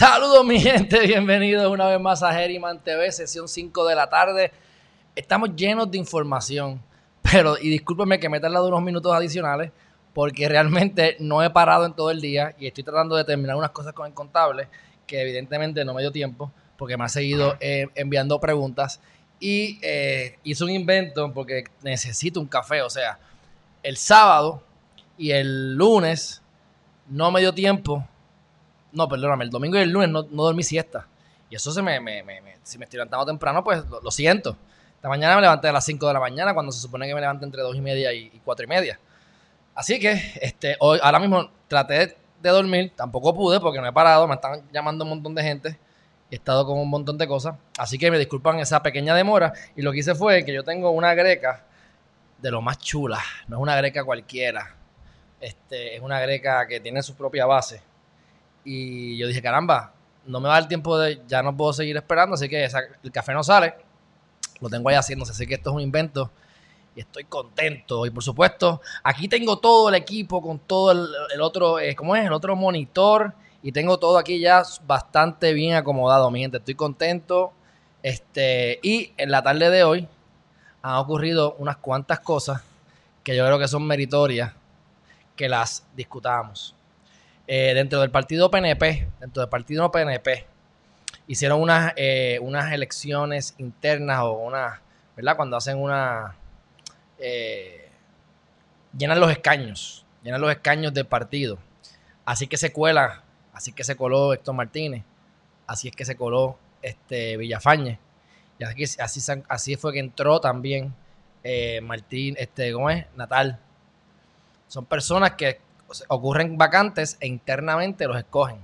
Saludos mi gente, bienvenidos una vez más a Herriman TV, sesión 5 de la tarde. Estamos llenos de información, pero, y discúlpenme que me he tardado unos minutos adicionales, porque realmente no he parado en todo el día y estoy tratando de terminar unas cosas con el contable, que evidentemente no me dio tiempo, porque me ha seguido eh, enviando preguntas. Y eh, hice un invento porque necesito un café, o sea, el sábado y el lunes no me dio tiempo no, perdóname, el domingo y el lunes no, dormí siesta. Y eso se me, me, me, si me estoy levantando temprano, pues lo, siento. Esta mañana me levanté a las 5 de la mañana, cuando se supone que me levanto entre 2 y media y, 4 y media. Así que este, hoy, ahora mismo traté de dormir, tampoco pude porque no he parado, me están llamando un montón de gente, he estado con un montón de cosas. Así que me disculpan esa pequeña demora. Y lo que hice fue que yo tengo una greca de lo más chula, no es una greca cualquiera. Este, es una greca que tiene su propia base y yo dije, caramba, no me va el tiempo de, ya no puedo seguir esperando, así que el café no sale. Lo tengo ahí haciéndose, sé que esto es un invento y estoy contento. Y por supuesto, aquí tengo todo el equipo con todo el, otro, eh, ¿cómo es? El otro monitor y tengo todo aquí ya bastante bien acomodado, mi gente. Estoy contento. Este, y en la tarde de hoy han ocurrido unas cuantas cosas que yo creo que son meritorias que las discutamos. Eh, dentro del partido PNP, dentro del partido PNP, hicieron unas, eh, unas elecciones internas o una, ¿verdad? Cuando hacen una... Eh, llenan los escaños, llenan los escaños del partido. Así que se cuela, así que se coló Héctor Martínez, así es que se coló este Villafañe. Y así, así, así fue que entró también Martín, este, ¿cómo es? Natal. Son personas que ocurren vacantes e internamente los escogen.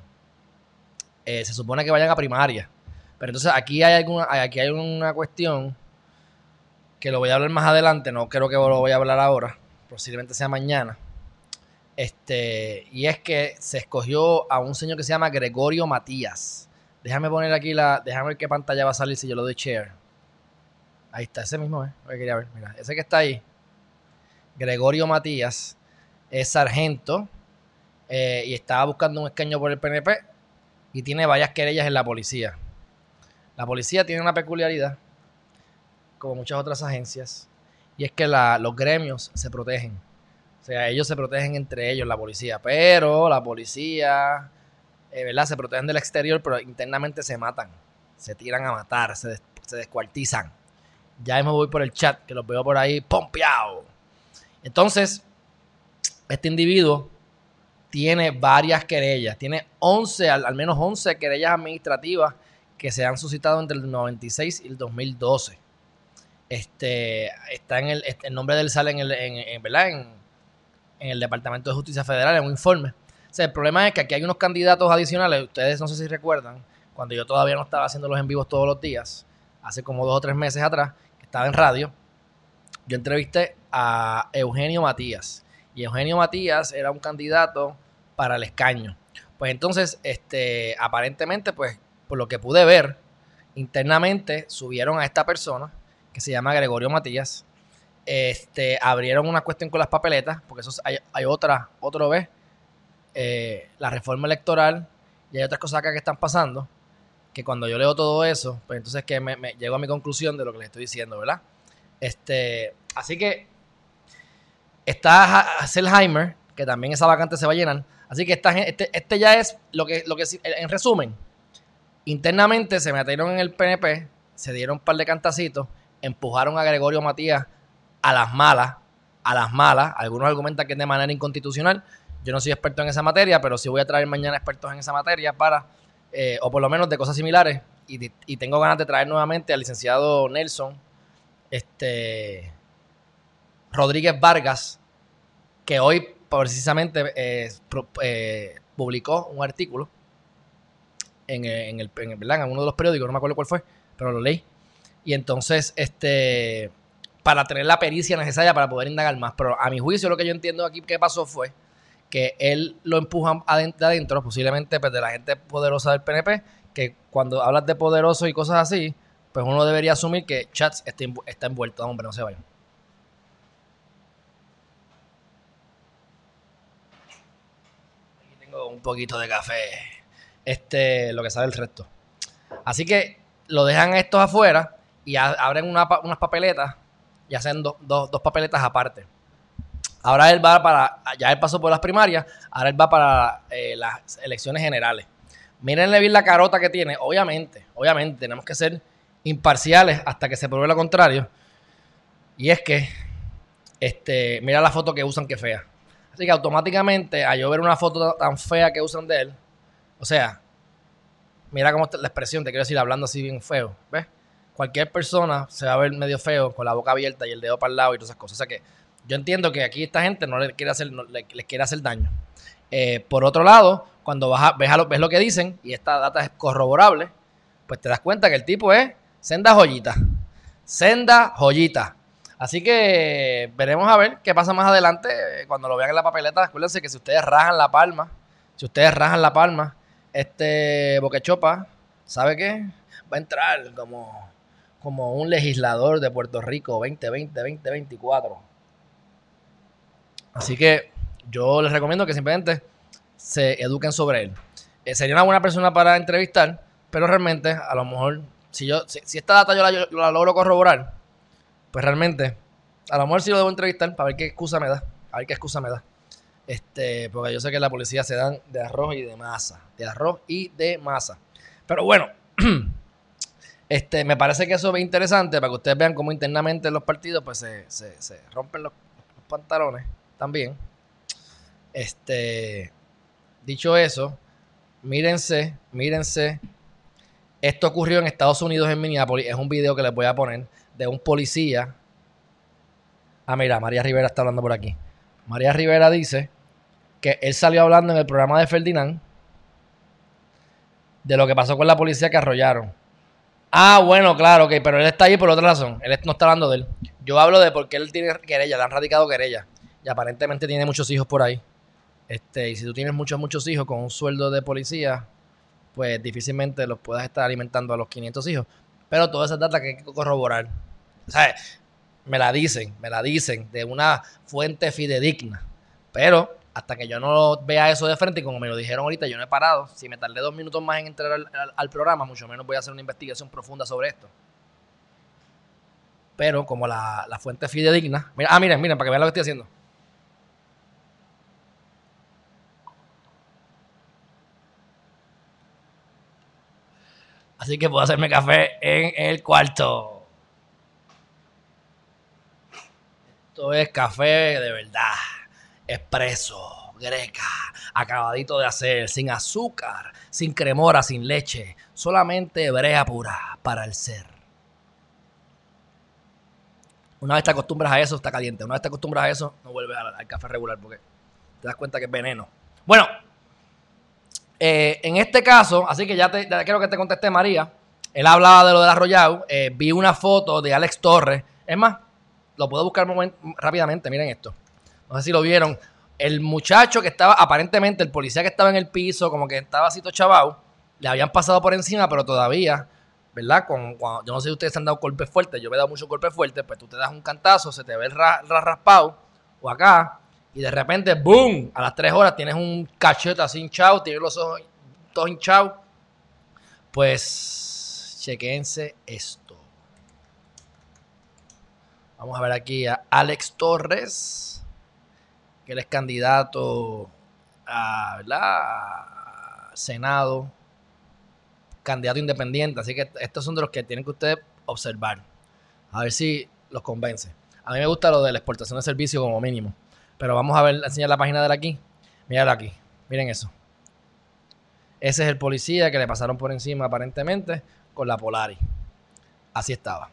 Eh, se supone que vayan a primaria. Pero entonces aquí hay, alguna, aquí hay una cuestión que lo voy a hablar más adelante, no creo que lo voy a hablar ahora, posiblemente sea mañana. Este, y es que se escogió a un señor que se llama Gregorio Matías. Déjame poner aquí la. Déjame ver qué pantalla va a salir si yo lo doy share. Ahí está, ese mismo, ¿eh? quería ver. Mira, ese que está ahí. Gregorio Matías es sargento eh, y estaba buscando un escaño por el PNP y tiene varias querellas en la policía. La policía tiene una peculiaridad, como muchas otras agencias, y es que los gremios se protegen. O sea, ellos se protegen entre ellos, la policía. Pero la policía, eh, ¿verdad? Se protegen del exterior, pero internamente se matan. Se tiran a matar, se, se descuartizan. Ya me voy por el chat, que los veo por ahí pompeado. Entonces, este individuo tiene varias querellas, tiene 11, al, menos 11 querellas administrativas que se han suscitado entre el 96 y el 2012. Este, está en el, este, el nombre de él sale en el, en, ¿verdad? En, el Departamento de Justicia Federal, en un informe. O sea, el problema es que aquí hay unos candidatos adicionales, ustedes no sé si recuerdan, cuando yo todavía no estaba haciendo los en vivos todos los días, hace como dos o tres meses atrás, que estaba en radio, yo entrevisté a Eugenio Matías, y Eugenio Matías era un candidato para el escaño. Pues entonces, este, aparentemente, pues, por lo que pude ver, internamente subieron a esta persona, que se llama Gregorio Matías, este, abrieron una cuestión con las papeletas, porque eso hay, otra, otro vez, eh, la reforma electoral, y hay otras cosas acá que están pasando, que cuando yo leo todo eso, pues entonces que me, me llego a mi conclusión de lo que les estoy diciendo, ¿verdad? Este, así que Está Selheimer, que también esa vacante se va a llenar. Así que esta, este, este ya es lo que, lo que, en resumen, internamente se metieron en el PNP, se dieron un par de cantacitos, empujaron a Gregorio Matías a las malas, a las malas. Algunos argumentan que es de manera inconstitucional. Yo no soy experto en esa materia, pero sí voy a traer mañana expertos en esa materia para, eh, o por lo menos de cosas similares. Y, y, tengo ganas de traer nuevamente al licenciado Nelson, este, Rodríguez Vargas, que hoy precisamente eh, eh, publicó un artículo en, en, el, en, uno de los periódicos, no me acuerdo cuál fue, pero lo leí. Y entonces, este, para tener la pericia necesaria para poder indagar más. Pero a mi juicio, lo que yo entiendo aquí que pasó fue que él lo empuja adentro, adentro posiblemente pues, de la gente poderosa del PNP, que cuando hablas de poderoso y cosas así, pues uno debería asumir que Chats está envuelto. Hombre, no se vayan. Un poquito de café. Este, lo que sabe el resto. Así que lo dejan estos afuera y abren unas papeletas y hacen dos papeletas aparte. Ahora él va para, ya él pasó por las primarias, ahora él va para eh, las elecciones generales. Mírenle bien la carota que tiene. Obviamente, obviamente, tenemos que ser imparciales hasta que se pruebe lo contrario. Y es que, este, mira la foto que usan, que fea. Así que automáticamente, a yo ver una foto tan fea que usan de él, o sea, mira cómo está la expresión, te quiero decir, hablando así bien feo, ¿ves? Cualquier persona se va a ver medio feo, con la boca abierta y el dedo para el lado y todas esas cosas. O sea que yo entiendo que aquí esta gente no le quiere hacer, le, quiere hacer daño. Eh, por otro lado, cuando vas ves, lo, ves lo que dicen y esta data es corroborable, pues te das cuenta que el tipo es senda joyita. Senda joyita. Así que veremos a ver qué pasa más adelante eh, cuando lo vean en la papeleta. Acuérdense que si ustedes rajan la palma, si ustedes rajan la palma, este Boquechopa, ¿sabe qué? Va a entrar como, como un legislador de Puerto Rico 2020-2024. Así que yo les recomiendo que simplemente se eduquen sobre él. Eh, sería una buena persona para entrevistar, pero realmente, a lo mejor, si yo, si, esta data yo la, logro corroborar, pues realmente, a lo mejor sí lo debo entrevistar para ver qué excusa me da. A ver qué excusa me da. Este, porque yo sé que la policía se dan de arroz y de masa. De arroz y de masa. Pero bueno, este, me parece que eso es interesante para que ustedes vean cómo internamente en los partidos pues se, se, rompen los pantalones también. Este, dicho eso, mírense, mírense. Esto ocurrió en Estados Unidos, en Minneapolis. Es un video que les voy a poner de un policía. Ah, mira, María Rivera está hablando por aquí. María Rivera dice que él salió hablando en el programa de Ferdinand de lo que pasó con la policía que arrollaron. Ah, bueno, claro, ok, pero él está ahí por otra razón. Él no está hablando de él. Yo hablo de porque él tiene querella, le han radicado querella y aparentemente tiene muchos hijos por ahí. Este, y si tú tienes muchos, muchos hijos con un sueldo de policía, pues difícilmente los puedas estar alimentando a los 500 hijos. Pero todas esas datas que hay que corroborar. O sea, me la dicen, me la dicen de una fuente fidedigna. Pero hasta que yo no vea eso de frente, y como me lo dijeron ahorita, yo no he parado. Si me tardé dos minutos más en entrar al, programa, mucho menos voy a hacer una investigación profunda sobre esto. Pero como la, la fuente fidedigna. Mira, ah, miren, miren, para que vean lo que estoy haciendo. Así que puedo hacerme café en el cuarto. Esto es café de verdad. Expreso, greca, acabadito de hacer, sin azúcar, sin cremora, sin leche. Solamente brea pura para el ser. Una vez te acostumbras a eso, está caliente. Una vez te acostumbras a eso, no vuelves al, café regular porque te das cuenta que es veneno. Bueno, eh, en este caso, así que ya, te, quiero que te conteste María. Él hablaba de lo del arrollado. Eh, vi una foto de Alex Torres. Es más, lo puedo buscar rápidamente. Miren esto. No sé si lo vieron. El muchacho que estaba, aparentemente, el policía que estaba en el piso, como que estaba así chavao, le habían pasado por encima, pero todavía, ¿verdad? Con, yo no sé si ustedes han dado golpes fuertes. Yo me he dado muchos golpes fuertes. Pues tú te das un cantazo, se te ve el raspado. O acá, y de repente, ¡boom! A las tres horas tienes un cachete así hinchado, tienes los ojos todos hinchados. Pues, chequense esto. Vamos a ver aquí a Alex Torres, que él es candidato a Senado, candidato independiente. Así que estos son de los que tienen que ustedes observar. A ver si los convence. A mí me gusta lo de la exportación de servicio como mínimo. Pero vamos a ver, enseñar la página de aquí. Míralo aquí. Miren eso. Ese es el policía que le pasaron por encima aparentemente con la Polaris. Así estaba.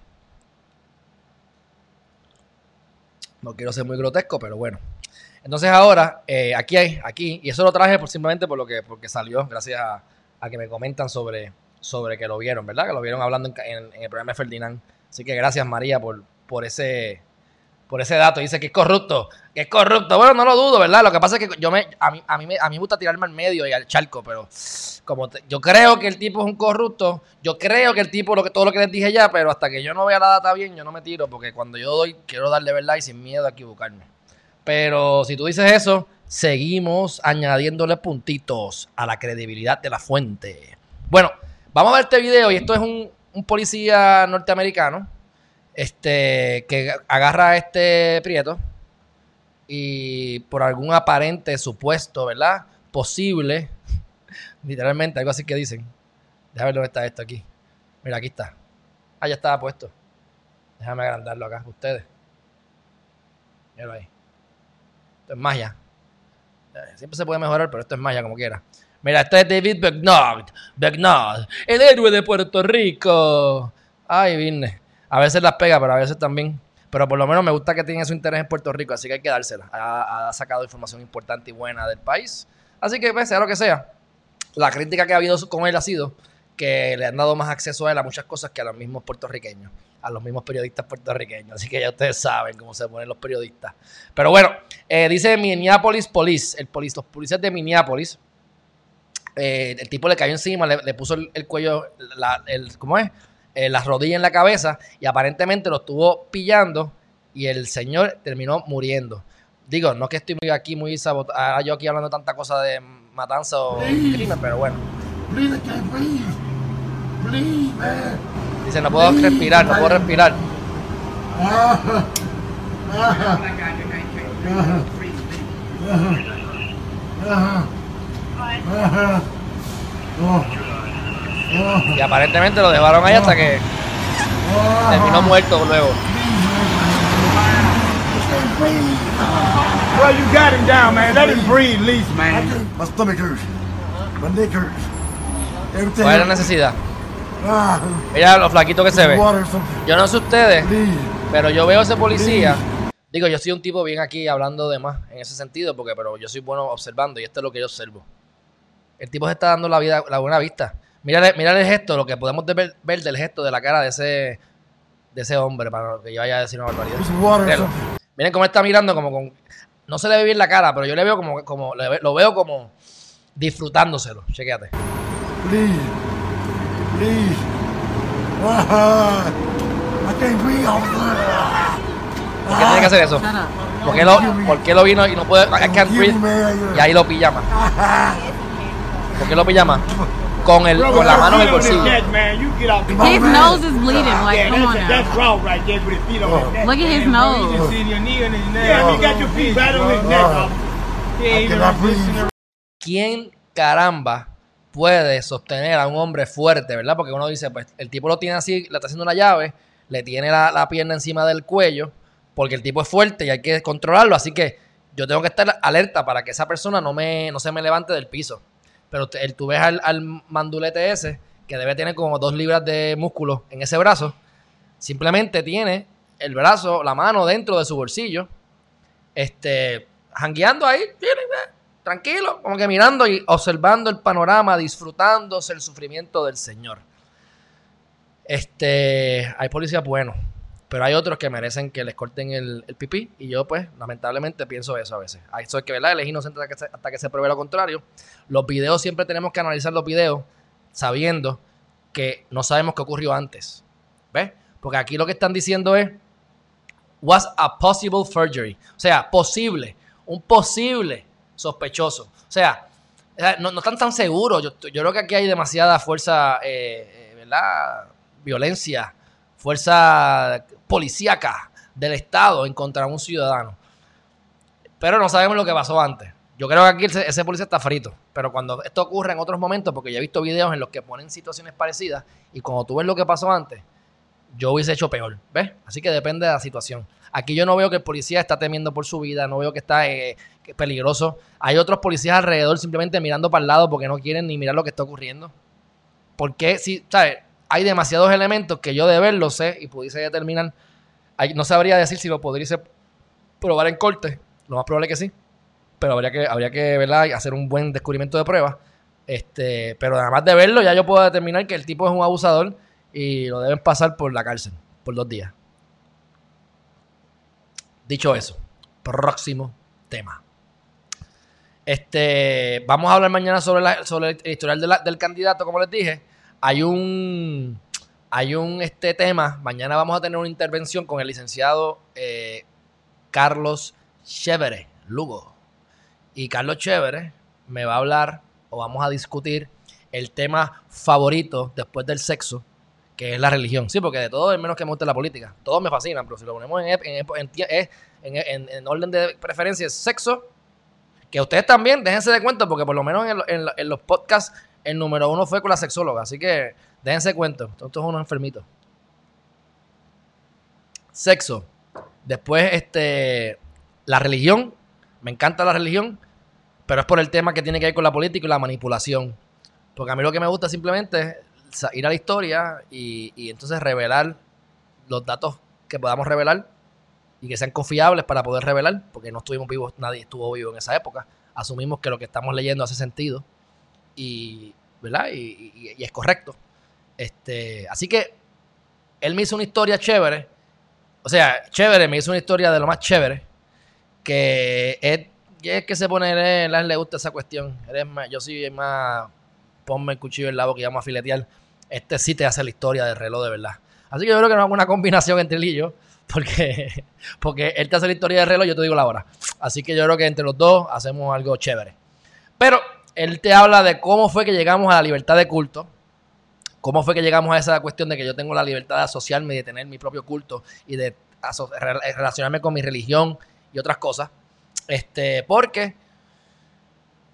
No quiero ser muy grotesco, pero bueno. Entonces ahora, eh, aquí hay, aquí, y eso lo traje por, simplemente por lo que, porque salió, gracias a, que me comentan sobre, sobre que lo vieron, ¿verdad? Que lo vieron hablando en, el programa de Ferdinand Así que gracias María por, por ese por ese dato. Dice que es corrupto, que es corrupto. Bueno, no lo dudo, ¿verdad? Lo que pasa es que yo me, a, mí, a, mí, me, a mí me gusta tirarme al medio y al charco, pero como yo creo que el tipo es un corrupto, yo creo que el tipo, lo que, todo lo que les dije ya, pero hasta que yo no vea la data bien, yo no me tiro, porque cuando yo doy, quiero darle verdad y sin miedo a equivocarme. Pero si tú dices eso, seguimos añadiéndole puntitos a la credibilidad de la fuente. Bueno, vamos a ver este video y esto es un, policía norteamericano este, que agarra a este Prieto y por algún aparente supuesto, ¿verdad? Posible, literalmente, algo así que dicen. Déjame ver dónde está esto aquí. Mira, aquí está. Ah, ya estaba puesto. Déjame agrandarlo acá, ustedes. Míralo ahí. Esto es magia. Siempre se puede mejorar, pero esto es magia como quiera. Mira, este es David Begnard. Begnard, el héroe de Puerto Rico. Ay, vine. A veces las pega, pero a veces también. Pero por lo menos me gusta que tiene su interés en Puerto Rico, así que hay que dársela. Ha, sacado información importante y buena del país. Así que, pues, sea lo que sea, la crítica que ha habido con él ha sido que le han dado más acceso a él a muchas cosas que a los mismos puertorriqueños, a los mismos periodistas puertorriqueños. Así que ya ustedes saben cómo se ponen los periodistas. Pero bueno, eh, dice Minneapolis Police, el police, los policías de Minneapolis. Eh, el tipo le cayó encima, le, puso el, cuello, el, ¿cómo es? Eh, las rodillas en la cabeza y aparentemente lo estuvo pillando y el señor terminó muriendo. Digo, no que estoy muy aquí muy sabotado, yo aquí hablando tanta cosa de matanza o crimen, pero bueno. Dice, no puedo respirar, no puedo respirar. Y aparentemente lo dejaron ahí hasta que terminó muerto luego. Well, you got him down, man. Let him breathe, least, man. My stomach hurts. My neck hurts. ¿Cuál es la necesidad? Ah. Mira lo flaquito que se ve. Yo no sé ustedes, pero yo veo a ese policía. Digo, yo soy un tipo bien aquí hablando de más en ese sentido, porque pero yo soy bueno observando y esto es lo que yo observo. El tipo se está dando la vida, la buena vista. Mira, el gesto, lo que podemos ver, del gesto de la cara de ese, de ese hombre, para que yo vaya a decir una barbaridad. Miren cómo está mirando, como con. No se le ve bien la cara, pero yo le veo como. como lo veo como disfrutándoselo. Chequéate. Please. Please. ¿Por qué tiene que hacer eso? ¿Por qué, lo, ¿Por qué lo vino y no puede? Y ahí lo pijama. ¿Por qué lo pijama? Con, el, con la mano en el bolsillo. His nose is bleeding. Like, come on now. Look at his nose. ¿Quién caramba puede sostener a un hombre fuerte, verdad? Porque uno dice, pues el tipo lo tiene así, le está haciendo una llave, le tiene la, la pierna encima del cuello, porque el tipo es fuerte y hay que controlarlo. Así que yo tengo que estar alerta para que esa persona no, me, no se me levante del piso. Pero el, tú ves al, mandulete ese, que debe tener como dos libras de músculo en ese brazo, simplemente tiene el brazo, la mano dentro de su bolsillo, este, jangueando ahí, tranquilo, como que mirando y observando el panorama, disfrutándose el sufrimiento del Señor. Este, hay policías buenos, pero hay otros que merecen que les corten el, pipí y yo pues lamentablemente pienso eso a veces. Eso es que, ¿verdad? El inocente hasta que, se, hasta que se pruebe lo contrario. Los videos siempre tenemos que analizar los videos sabiendo que no sabemos qué ocurrió antes. ¿Ves? Porque aquí lo que están diciendo es was a possible forgery. O sea, posible, un posible sospechoso. O sea, no, están tan seguros. Yo, creo que aquí hay demasiada fuerza, eh, eh, ¿verdad? Violencia, fuerza policíaca del Estado en contra de un ciudadano. Pero no sabemos lo que pasó antes. Yo creo que aquí ese, policía está frito. Pero cuando esto ocurre en otros momentos, porque ya he visto videos en los que ponen situaciones parecidas, y cuando tú ves lo que pasó antes, yo hubiese hecho peor. ¿Ves? Así que depende de la situación. Aquí yo no veo que el policía está temiendo por su vida, no veo que está eh, peligroso. Hay otros policías alrededor simplemente mirando para el lado porque no quieren ni mirar lo que está ocurriendo. Porque si, ¿sabes? Hay demasiados elementos que yo de verlo sé y pudiese determinar. no sabría decir si lo podría probar en corte. Lo más probable que sí. Pero habría que, habría que hacer un buen descubrimiento de pruebas. Este, pero además de verlo, ya yo puedo determinar que el tipo es un abusador y lo deben pasar por la cárcel. por dos días. Dicho eso, próximo tema. Este, vamos a hablar mañana sobre, sobre el historial del candidato, como les dije. Hay un, hay un este tema. Mañana vamos a tener una intervención con el licenciado eh, Carlos Chévere, Lugo. Y Carlos Chévere me va a hablar o vamos a discutir el tema favorito después del sexo, que es la religión. Sí, porque de todo es menos que me guste la política. Todos me fascinan, pero si lo ponemos en, orden de preferencia, es sexo. Que ustedes también, déjense de cuenta, porque por lo menos en, los podcasts el número uno fue con la sexóloga. Así que déjense de cuenta. Todos unos enfermitos. Sexo. Después, este, la religión. Me encanta la religión, pero es por el tema que tiene que ver con la política y la manipulación. Porque a mí lo que me gusta simplemente es ir a la historia y, entonces revelar los datos que podamos revelar y que sean confiables para poder revelar, porque no estuvimos vivos, nadie estuvo vivo en esa época. Asumimos que lo que estamos leyendo hace sentido y, ¿verdad? Y, es correcto. Este, así que él me hizo una historia chévere, o sea, chévere, me hizo una historia de lo más chévere, que es, que se pone, él, le gusta esa cuestión. Eres más, yo soy más ponme el cuchillo en la boca y vamos a filetear. Este sí te hace la historia del reloj de verdad. Así que yo creo que no hago una combinación entre él y yo, porque, porque él te hace la historia del reloj yo te digo la hora. Así que yo creo que entre los dos hacemos algo chévere. Pero él te habla de cómo fue que llegamos a la libertad de culto, cómo fue que llegamos a esa cuestión de que yo tengo la libertad de asociarme y de tener mi propio culto y de relacionarme con mi religión y otras cosas. Este, porque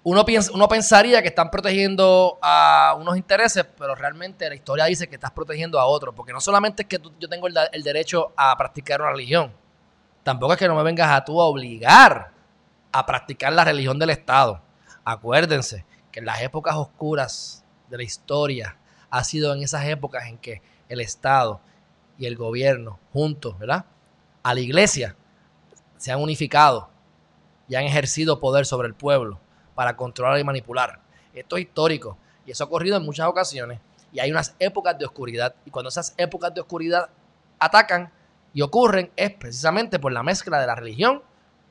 uno, piensa, uno pensaría que están protegiendo a unos intereses, pero realmente la historia dice que estás protegiendo a otros, porque no solamente es que yo tengo el, derecho a practicar una religión, tampoco es que no me vengas a tú a obligar a practicar la religión del Estado. Acuérdense que en las épocas oscuras de la historia ha sido en esas épocas en que el Estado y el gobierno juntos, ¿verdad? A la iglesia se han unificado y han ejercido poder sobre el pueblo para controlar y manipular. Esto es histórico y eso ha ocurrido en muchas ocasiones y hay unas épocas de oscuridad y cuando esas épocas de oscuridad atacan y ocurren es precisamente por la mezcla de la religión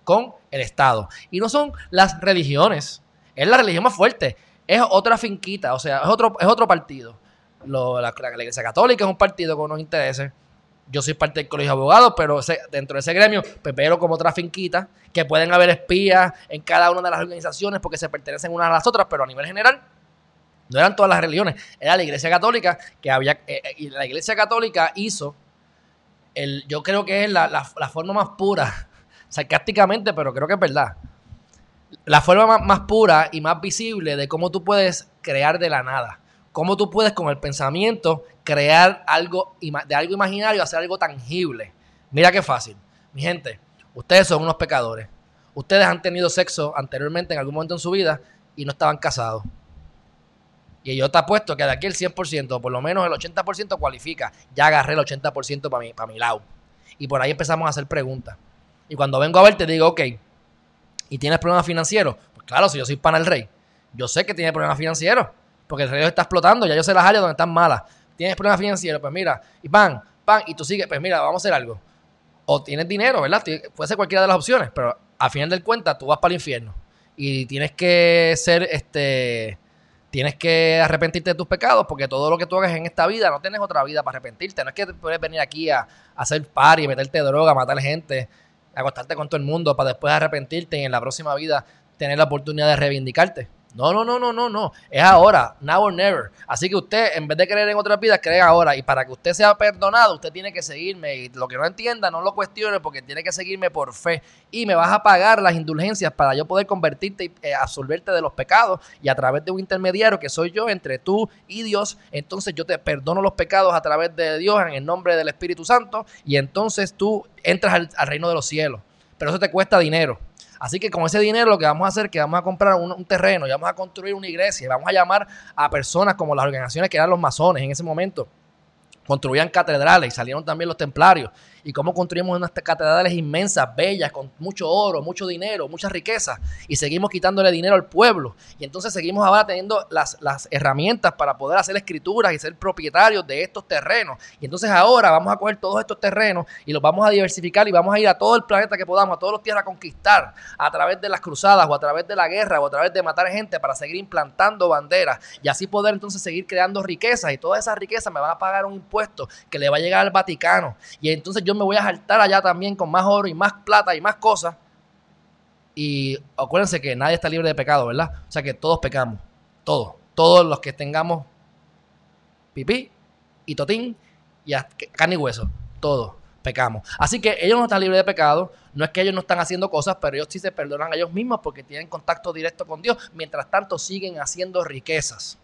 con el Estado. Y no son las religiones, es la religión más fuerte, es otra finquita, o sea, es otro, es otro partido. la, la, Iglesia Católica es un partido con unos intereses, yo soy parte del colegio de abogados, pero dentro de ese gremio, pues como otra finquita, que pueden haber espías en cada una de las organizaciones porque se pertenecen unas a las otras, pero a nivel general, no eran todas las religiones, era la iglesia católica que había, eh, eh, y la iglesia católica hizo, el, yo creo que es la, la, forma más pura, sarcásticamente, pero creo que es verdad, la forma más pura y más visible de cómo tú puedes crear de la nada cómo tú puedes con el pensamiento crear algo de algo imaginario, hacer algo tangible. Mira qué fácil. Mi gente, ustedes son unos pecadores. Ustedes han tenido sexo anteriormente en algún momento en su vida y no estaban casados. Y yo te apuesto que de aquí el 100%, por lo menos el 80% cualifica. Ya agarré el 80% para para mi lado. Y por ahí empezamos a hacer preguntas. Y cuando vengo a ver, te digo, ok, ¿y tienes problemas financieros? Pues claro, si yo soy pana del rey, yo sé que tiene problemas financieros porque el reloj está explotando, ya yo sé las áreas donde están malas. Tienes problemas financieros, pues mira, y pan, pan, y tú sigues, pues mira, vamos a hacer algo. O tienes dinero, ¿verdad? Puede ser cualquiera de las opciones, pero al final del cuenta tú vas para el infierno. Y tienes que ser, este, tienes que arrepentirte de tus pecados, porque todo lo que tú hagas en esta vida, no tienes otra vida para arrepentirte. No es que puedes venir aquí a, a hacer party, meterte droga, matar gente, acostarte con todo el mundo para después arrepentirte y en la próxima vida tener la oportunidad de reivindicarte. No, no, no, no, no, no. Es ahora, now or never. Así que usted, en vez de creer en otra vida, cree ahora. Y para que usted sea perdonado, usted tiene que seguirme. Y lo que no entienda, no lo cuestione, porque tiene que seguirme por fe. Y me vas a pagar las indulgencias para yo poder convertirte y eh, absolverte de los pecados. Y a través de un intermediario que soy yo entre tú y Dios, entonces yo te perdono los pecados a través de Dios en el nombre del Espíritu Santo. Y entonces tú entras al reino de los cielos. Pero eso te cuesta dinero. Así que con ese dinero lo que vamos a hacer es que vamos a comprar un, terreno vamos a construir una iglesia y vamos a llamar a personas como las organizaciones que eran los masones en ese momento. Construían catedrales y salieron también los templarios. Y cómo construimos unas catedrales inmensas, bellas, con mucho oro, mucho dinero, mucha riqueza, y seguimos quitándole dinero al pueblo. Y entonces seguimos ahora teniendo las, las herramientas para poder hacer escrituras y ser propietarios de estos terrenos. Y entonces ahora vamos a coger todos estos terrenos y los vamos a diversificar y vamos a ir a todo el planeta que podamos, a todos los tierras a conquistar a través de las cruzadas o a través de la guerra o a través de matar gente para seguir implantando banderas y así poder entonces seguir creando riquezas y todas esas riquezas me van a pagar un impuesto que le va a llegar al Vaticano y entonces yo me voy a saltar allá también con más oro y más plata y más cosas y acuérdense que nadie está libre de pecado, ¿verdad? O sea que todos pecamos, todos, todos los que tengamos pipí y totín y carne y hueso, todos pecamos. Así que ellos no están libres de pecado, no es que ellos no están haciendo cosas, pero ellos sí se perdonan a ellos mismos porque tienen contacto directo con Dios, mientras tanto siguen haciendo riquezas.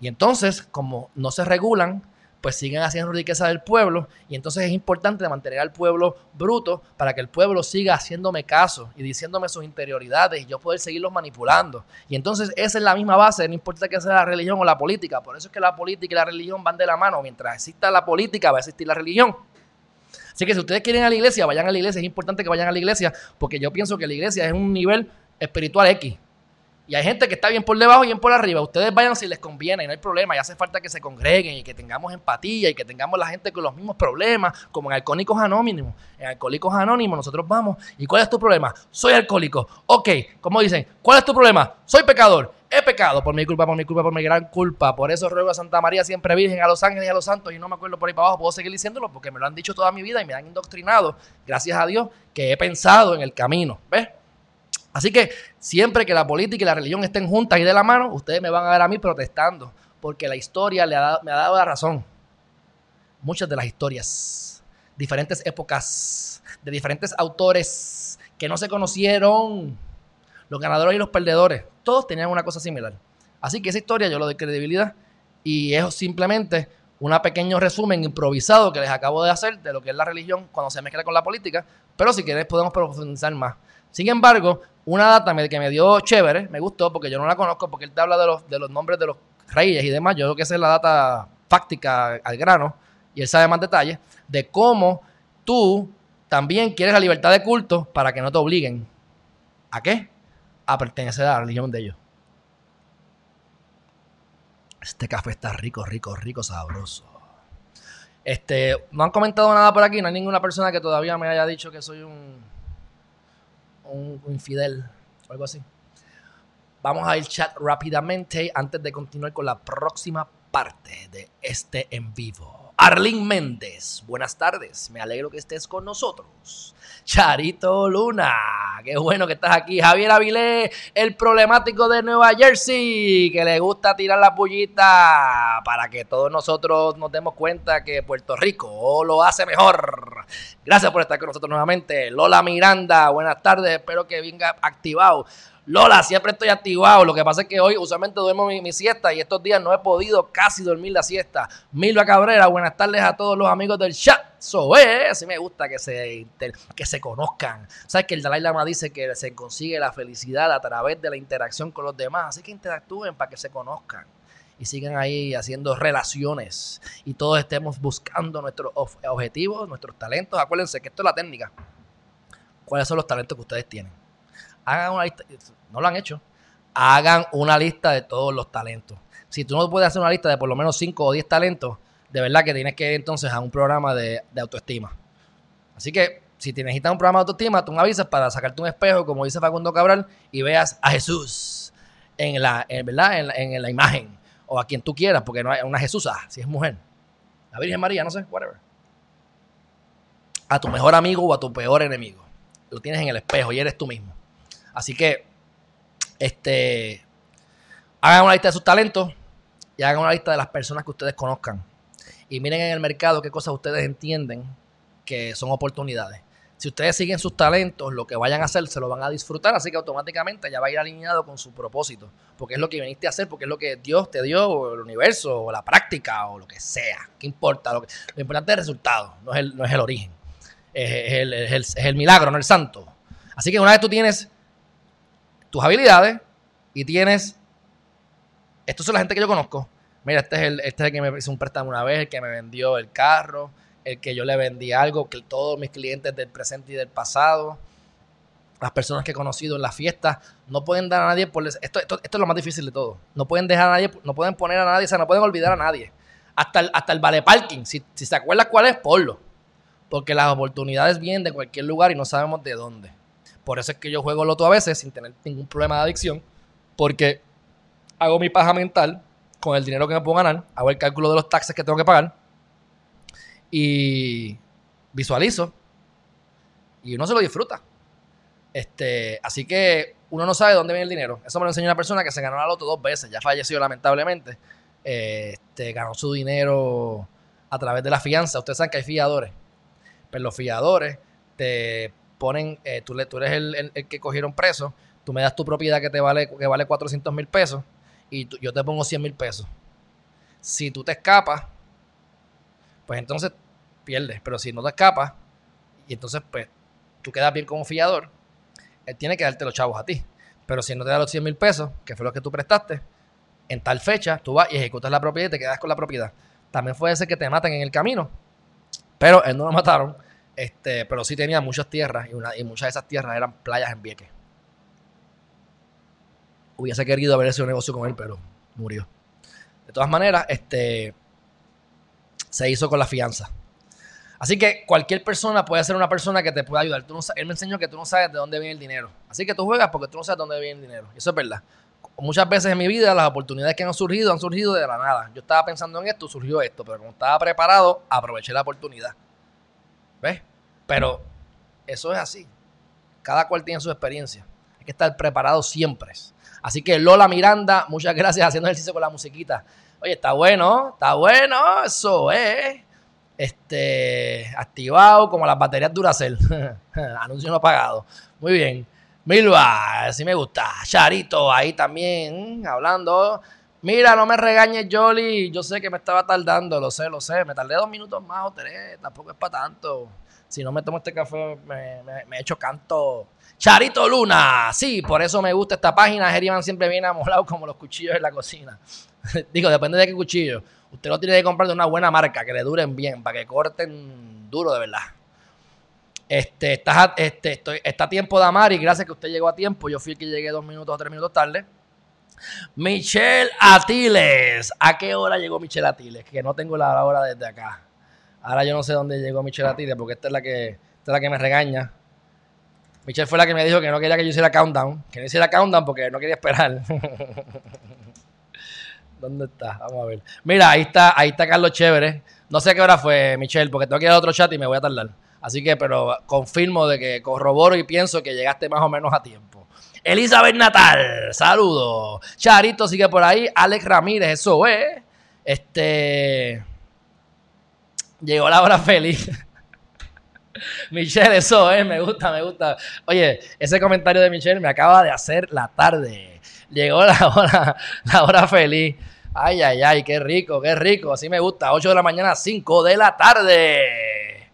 Y entonces, como no se regulan, pues siguen haciendo riqueza del pueblo y entonces es importante mantener al pueblo bruto para que el pueblo siga haciéndome caso y diciéndome sus interioridades y yo poder seguirlos manipulando. Y entonces esa es la misma base, no importa que sea la religión o la política, por eso es que la política y la religión van de la mano, mientras exista la política va a existir la religión. Así que si ustedes quieren ir a la iglesia, vayan a la iglesia. Es importante que vayan a la iglesia porque yo pienso que la iglesia es un nivel espiritual X. Y hay gente que está bien por debajo y bien por arriba. Ustedes vayan si les conviene y no hay problema. Y hace falta que se congreguen y que tengamos empatía y que tengamos la gente con los mismos problemas, como en Alcohólicos Anónimos. En Alcohólicos Anónimos nosotros vamos. ¿Y cuál es tu problema? Soy alcohólico. Ok, como dicen, ¿cuál es tu problema? Soy pecador. He pecado por mi culpa, por mi culpa, por mi gran culpa. Por eso ruego a Santa María siempre Virgen, a los ángeles y a los santos. Y no me acuerdo por ahí para abajo, puedo seguir diciéndolo porque me lo han dicho toda mi vida y me han indoctrinado. Gracias a Dios que he pensado en el camino. ¿Ves? Así que siempre que la política y la religión estén juntas y de la mano, ustedes me van a ver a mí protestando, porque la historia me ha dado la razón. Muchas de las historias, diferentes épocas, de diferentes autores que no se conocieron, los ganadores y los perdedores, todos tenían una cosa similar. Así que esa historia yo lo doy credibilidad y es simplemente un pequeño resumen improvisado que les acabo de hacer de lo que es la religión cuando se mezcla con la política, pero si quieres podemos profundizar más. Sin embargo, una data que me dio chévere, me gustó porque yo no la conozco, porque él te habla de los, de los nombres de los reyes y demás. Yo creo que esa es la data fáctica al grano y él sabe más detalles de cómo tú también quieres la libertad de culto para que no te obliguen. ¿A qué? A pertenecer a la religión de ellos. Este café está rico, rico, rico, sabroso. Este, no han comentado nada por aquí, no hay ninguna persona que todavía me haya dicho que soy un un, infidel o algo así. Vamos a ir chat rápidamente antes de continuar con la próxima parte de este en vivo. Arlene Méndez, buenas tardes, me alegro que estés con nosotros. Charito Luna, qué bueno que estás aquí. Javier Avilés, el problemático de Nueva Jersey, que le gusta tirar la pullita para que todos nosotros nos demos cuenta que Puerto Rico lo hace mejor. Gracias por estar con nosotros nuevamente. Lola Miranda, buenas tardes, espero que venga activado. Lola, siempre estoy activado. Lo que pasa es que hoy usualmente duermo mi, siesta y estos días no he podido casi dormir la siesta. Milva Cabrera, buenas tardes a todos los amigos del chat. So, eh, así me gusta que se, que se conozcan. Sabes que el Dalai Lama dice que se consigue la felicidad a través de la interacción con los demás. Así que interactúen para que se conozcan y sigan ahí haciendo relaciones y todos estemos buscando nuestros objetivos, nuestros talentos. Acuérdense que esto es la técnica. ¿Cuáles son los talentos que ustedes tienen? Hagan una lista, no lo han hecho, hagan una lista de todos los talentos. Si tú no puedes hacer una lista de por lo menos 5 o 10 talentos, de verdad que tienes que ir entonces a un programa de, autoestima. Así que si te necesitas un programa de autoestima, tú me avisas para sacarte un espejo, como dice Facundo Cabral, y veas a Jesús en la, ¿verdad? En, imagen, o a quien tú quieras, porque no hay una Jesús, si es mujer. La Virgen María, no sé, whatever. A tu mejor amigo o a tu peor enemigo. Lo tienes en el espejo y eres tú mismo. Así que, este, hagan una lista de sus talentos y hagan una lista de las personas que ustedes conozcan. Y miren en el mercado qué cosas ustedes entienden que son oportunidades. Si ustedes siguen sus talentos, lo que vayan a hacer se lo van a disfrutar, así que automáticamente ya va a ir alineado con su propósito, porque es lo que viniste a hacer, porque es lo que Dios te dio, o el universo, o la práctica, o lo que sea. ¿Qué importa? Lo, importante es el resultado, no es el, no es el origen. Es, el, es el milagro, no el santo. Así que una vez tú tienes tus habilidades y tienes. Estos son la gente que yo conozco. Mira, este es el, este es el que me hizo un préstamo una vez, el que me vendió el carro, el que yo le vendí algo, que todos mis clientes del presente y del pasado, las personas que he conocido en las fiestas, no pueden dar a nadie por esto, esto, esto, es lo más difícil de todo. No pueden dejar a nadie, no pueden poner a nadie, o sea, no pueden olvidar a nadie. Hasta el, hasta el vale parking, si, si se acuerda cuál es, ponlo. Porque las oportunidades vienen de cualquier lugar y no sabemos de dónde. Por eso es que yo juego loto a veces sin tener ningún problema de adicción. Porque hago mi paja mental con el dinero que me puedo ganar, hago el cálculo de los taxes que tengo que pagar y visualizo y uno se lo disfruta. Este, así que uno no sabe de dónde viene el dinero. Eso me lo enseñó una persona que se ganó la loto dos veces, ya falleció lamentablemente. Este, ganó su dinero a través de la fianza. Ustedes saben que hay fiadores. Pero pues los fiadores te ponen, eh, tú, tú, eres el, que cogieron preso, tú me das tu propiedad que te vale, que vale 400 mil pesos y yo te pongo 100 mil pesos. Si tú te escapas, pues entonces pierdes. Pero si no te escapas, y entonces pues tú quedas bien como fiador, él tiene que darte los chavos a ti. Pero si no te da los 100 mil pesos, que fue lo que tú prestaste, en tal fecha tú vas y ejecutas la propiedad y te quedas con la propiedad. También puede ser que te maten en el camino, pero él no lo mataron. Este, pero sí tenía muchas tierras y, una, y muchas de esas tierras eran playas en Vieques hubiese querido haber hecho un negocio con él, pero murió. De todas maneras, este se hizo con la fianza. Así que cualquier persona puede ser una persona que te pueda ayudar. Él me enseñó que tú no sabes de dónde viene el dinero. Así que tú juegas porque tú no sabes de dónde viene el dinero. eso es verdad. Muchas veces en mi vida las oportunidades que han surgido han surgido de la nada. Yo estaba pensando en esto, surgió esto, pero como estaba preparado, aproveché la oportunidad. ¿Ves? Pero eso es así. Cada cual tiene su experiencia. Hay que estar preparado siempre. Así que Lola Miranda, muchas gracias haciendo ejercicio con la musiquita. Oye, está bueno, está bueno, eso es. Este, activado como las baterías Duracell. Anuncio no pagado. Muy bien. Milva, así me gusta. Charito, ahí también, hablando. Mira, no me regañes, Jolly. Yo sé que me estaba tardando, lo sé, lo sé. Me tardé dos minutos más o tres. Tampoco es para tanto. Si no me tomo este café, me, me, me echo canto. Charito Luna, sí, por eso me gusta esta página. Geriman siempre viene amolado como los cuchillos en la cocina. Digo, depende de qué cuchillo. Usted lo tiene que comprar de una buena marca, que le duren bien, para que corten duro de verdad. Este, está, este, estoy, está a tiempo de amar y gracias que usted llegó a tiempo. Yo fui el que llegué dos minutos o tres minutos tarde. Michelle Atiles. ¿A qué hora llegó Michelle Atiles? Que no tengo la hora desde acá. Ahora yo no sé dónde llegó Michelle Atiles porque esta es la que, esta es la que me regaña. Michelle fue la que me dijo que no quería que yo hiciera countdown. Que no hiciera countdown porque no quería esperar. ¿Dónde está? Vamos a ver. Mira, ahí está, ahí está Carlos Chévere. No sé qué hora fue, Michelle, porque tengo que ir a otro chat y me voy a tardar. Así que, pero confirmo de que corroboro y pienso que llegaste más o menos a tiempo. Elizabeth Natal, saludos. Charito sigue por ahí. Alex Ramírez, eso es. Este. Llegó la hora feliz. Michelle, eso, eh, me gusta, me gusta. Oye, ese comentario de Michelle me acaba de hacer la tarde. Llegó la hora, la hora feliz. Ay, ay, ay, qué rico, qué rico. Así me gusta. 8 de la mañana, 5 de la tarde.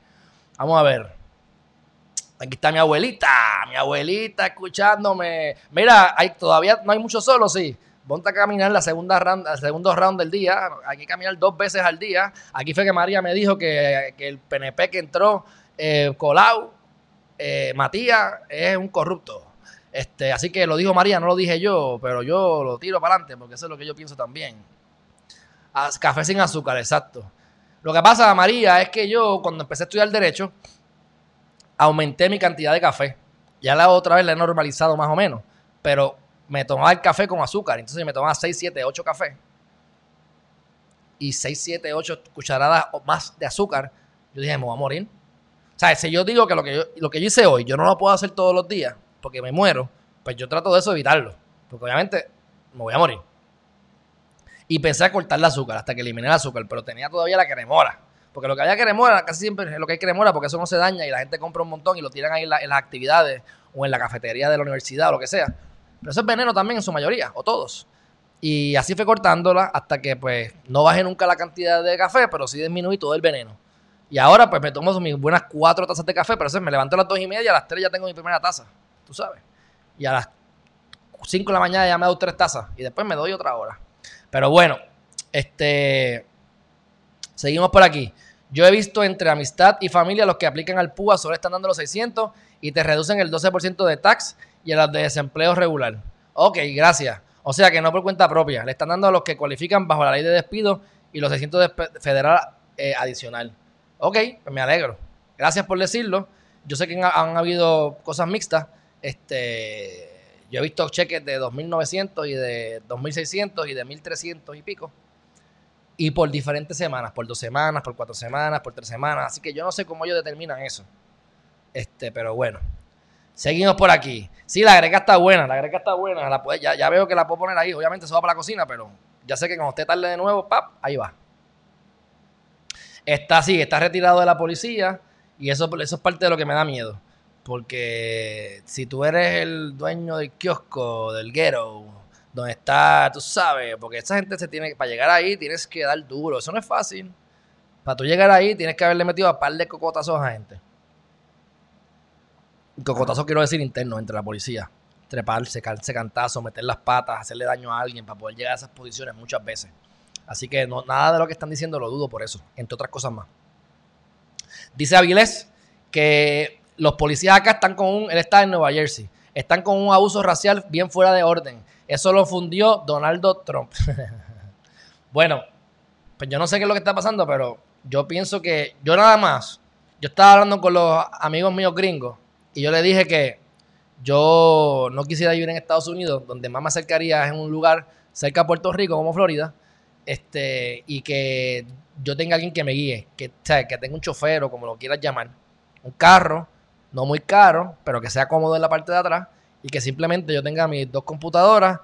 Vamos a ver. Aquí está mi abuelita, mi abuelita escuchándome. Mira, hay, todavía no hay mucho solo, sí. Ponte a caminar la segunda round, el segundo round del día. Hay que caminar dos veces al día. Aquí fue que María me dijo que, que el PNP que entró eh, Colau, eh, Matías es un corrupto. Este, así que lo dijo María, no lo dije yo, pero yo lo tiro para adelante porque eso es lo que yo pienso también. café sin azúcar, exacto. Lo que pasa, María, es que yo cuando empecé a estudiar Derecho, aumenté mi cantidad de café. Ya la otra vez la he normalizado más o menos, pero me tomaba el café con azúcar. Entonces me tomaba 6, 7, 8 cafés. Y 6, 7, 8 cucharadas o más de azúcar. Yo dije, me voy a morir. O sea, si yo digo que lo que yo, lo que yo hice hoy, yo no lo puedo hacer todos los días porque me muero, pues yo trato de eso evitarlo. Porque obviamente me voy a morir. Y pensé a cortar el azúcar hasta que eliminé el azúcar, pero tenía todavía la cremora. Porque lo que había cremora, casi siempre es lo que hay cremora, porque eso no se daña y la gente compra un montón y lo tiran ahí en, las actividades o en la cafetería de la universidad o lo que sea. Pero eso es veneno también en su mayoría, o todos. Y así fue cortándola hasta que pues no bajé nunca la cantidad de café, pero sí disminuí todo el veneno. Y ahora pues me tomo mis buenas cuatro tazas de café, pero me levanto a las dos y media y a las tres ya tengo mi primera taza, tú sabes. Y a las cinco de la mañana ya me doy tres tazas y después me doy otra hora. Pero bueno, este... Seguimos por aquí. Yo he visto entre amistad y familia los que aplican al PUA solo están dando los 600 y te reducen el 12% de tax y a las de desempleo regular. Ok, gracias. O sea que no por cuenta propia. Le están dando a los que cualifican bajo la ley de despido y los 600 de federal eh, adicional. Ok, pues me alegro. Gracias por decirlo. Yo sé que han, habido cosas mixtas. Este, yo he visto cheques de 2.900 y de 2.600 y de 1.300 y pico. Y por diferentes semanas, por dos semanas, por cuatro semanas, por tres semanas. Así que yo no sé cómo ellos determinan eso. Este, pero bueno. Seguimos por aquí. Sí, la greca está buena, la greca está buena. Ya, veo que la puedo poner ahí. Obviamente se va para la cocina, pero ya sé que cuando usted tarde de nuevo, pap, ahí va. Está así, está retirado de la policía. Y eso, eso es parte de lo que me da miedo. Porque si tú eres el dueño del kiosco, del ghetto, donde está, tú sabes, porque esa gente se tiene, para llegar ahí tienes que dar duro. Eso no es fácil. Para tú llegar ahí tienes que haberle metido a par de cocotazos a gente. Cocotazo quiero decir interno entre la policía. Treparse, calce cantazo, meter las patas, hacerle daño a alguien para poder llegar a esas posiciones muchas veces. Así que no, nada de lo que están diciendo lo dudo por eso, entre otras cosas más. Dice Avilés que los policías acá están con un, él está en Nueva Jersey, están con un abuso racial bien fuera de orden. Eso lo fundió Donaldo Trump. bueno, pues yo no sé qué es lo que está pasando, pero yo pienso que yo nada más, yo estaba hablando con los amigos míos gringos y yo le dije que yo no quisiera vivir en Estados Unidos, donde más me acercaría es en un lugar cerca de Puerto Rico como Florida, este, y que yo tenga alguien que me guíe, que, que tenga un chofer o como lo quieras llamar, un carro, no muy caro, pero que sea cómodo en la parte de atrás, y que simplemente yo tenga mis dos computadoras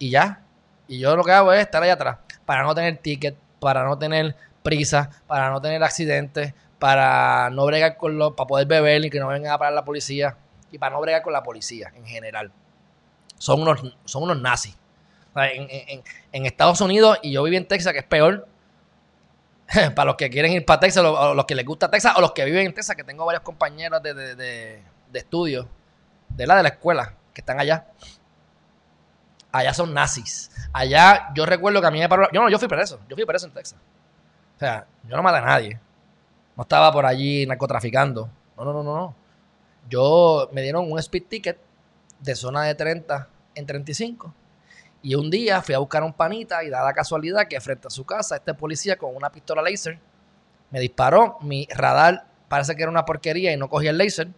y ya. Y yo lo que hago es estar ahí atrás, para no tener ticket, para no tener prisa, para no tener accidentes, para no bregar con los, para poder beber y que no vengan a parar la policía y para no bregar con la policía en general. Son unos, son unos nazis. en, Estados Unidos, y yo viví en Texas, que es peor, para los que quieren ir para Texas, o los que les gusta Texas, o los que viven en Texas, que tengo varios compañeros de, de, de, estudio, de la de la escuela, que están allá. Allá son nazis. Allá, yo recuerdo que a mí me paró. Yo no, yo fui preso. Yo fui preso en Texas. O sea, yo no maté a nadie. No estaba por allí narcotraficando. No, no, no, no. Yo me dieron un speed ticket de zona de 30 en 35. Y un día fui a buscar a un panita y da la casualidad que frente a su casa este policía con una pistola laser me disparó. Mi radar parece que era una porquería y no cogía el laser.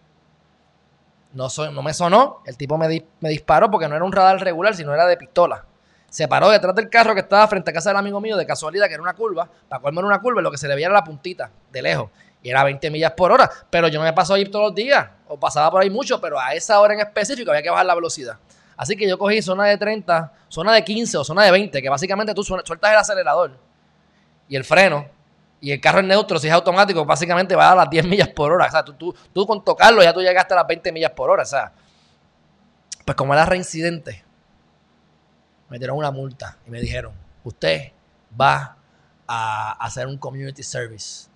No, no me sonó. El tipo me, me disparó porque no era un radar regular, sino era de pistola se paró detrás del carro que estaba frente a casa del amigo mío, de casualidad, que era una curva, para cuál era una curva, lo que se le veía era la puntita, de lejos, y era 20 millas por hora, pero yo no me paso ahí todos los días, o pasaba por ahí mucho, pero a esa hora en específico había que bajar la velocidad. Así que yo cogí zona de 30, zona de 15 o zona de 20, que básicamente tú sueltas el acelerador y el freno, y el carro es neutro, si es automático, básicamente va a las 10 millas por hora. O sea, tú, tú, tú con tocarlo ya tú llegaste a las 20 millas por hora. O sea, pues como era reincidente, me dieron una multa y me dijeron, usted va a hacer un community service.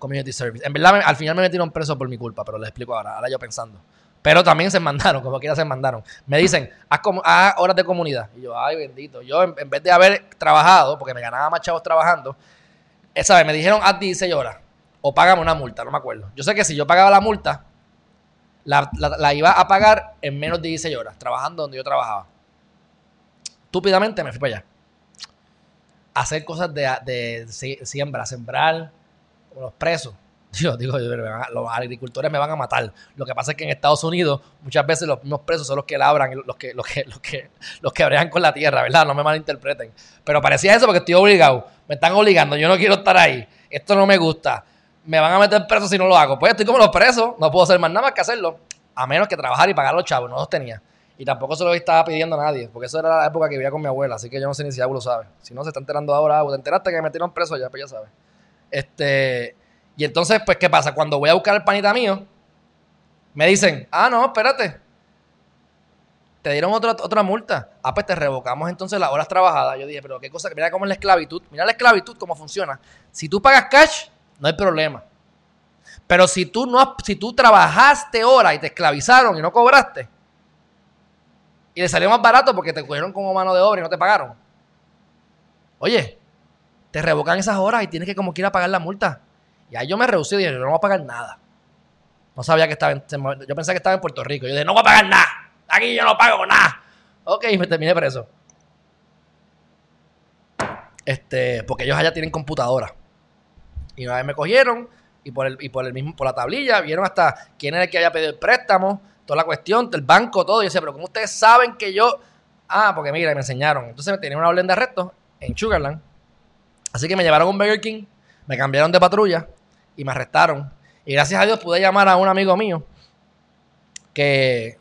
Community service. En verdad, al final me metieron preso por mi culpa, pero les explico ahora, ahora yo pensando. Pero también se mandaron, como quiera se mandaron. Me dicen, haz, horas de comunidad. Y yo, ay, bendito. Yo, en, vez de haber trabajado, porque me ganaba más chavos trabajando, esa vez me dijeron, haz 16 horas. O págame una multa, no me acuerdo. Yo sé que si yo pagaba la multa, la, iba a pagar en menos de 16 horas, trabajando donde yo trabajaba estúpidamente me fui para allá. Hacer cosas de, de siembra, sembrar los presos. Yo digo, los agricultores me van a matar. Lo que pasa es que en Estados Unidos muchas veces los mismos presos son los que labran, los que, los que, los que, los que con la tierra, ¿verdad? No me malinterpreten. Pero parecía eso porque estoy obligado. Me están obligando. Yo no quiero estar ahí. Esto no me gusta. Me van a meter preso si no lo hago. Pues estoy como los presos. No puedo hacer más nada más que hacerlo. A menos que trabajar y pagar los chavos. No los tenía. Y tampoco se lo estaba pidiendo a nadie, porque eso era la época que vivía con mi abuela, así que yo no sé ni si Abu lo sabe. Si no, se está enterando ahora, te enteraste que me metieron preso ya, pues ya sabes. Este, y entonces, pues, ¿qué pasa? Cuando voy a buscar el panita mío, me dicen, ah, no, espérate. Te dieron otra, otra multa. Ah, pues te revocamos entonces las horas trabajadas. Yo dije, pero qué cosa, mira cómo es la esclavitud. Mira la esclavitud, cómo funciona. Si tú pagas cash, no hay problema. Pero si tú, no, si tú trabajaste horas y te esclavizaron y no cobraste, y le salió más barato porque te cogieron como mano de obra y no te pagaron. Oye, te revocan esas horas y tienes que como quiera pagar la multa. Y ahí yo me reducí y dije, yo no voy a pagar nada. No sabía que estaba en, yo pensé que estaba en Puerto Rico. Yo dije, no voy a pagar nada. Aquí yo no pago nada. Ok, me terminé preso. Este, porque ellos allá tienen computadora. Y una vez me cogieron y por el, y por el mismo, por la tablilla, vieron hasta quién era el que había pedido el préstamo, toda la cuestión, el banco, todo. Y yo decía, pero ¿cómo ustedes saben que yo? Ah, porque mira, me enseñaron. Entonces me tenían una orden de arresto en Sugarland. Así que me llevaron a un Burger King, me cambiaron de patrulla y me arrestaron. Y gracias a Dios pude llamar a un amigo mío que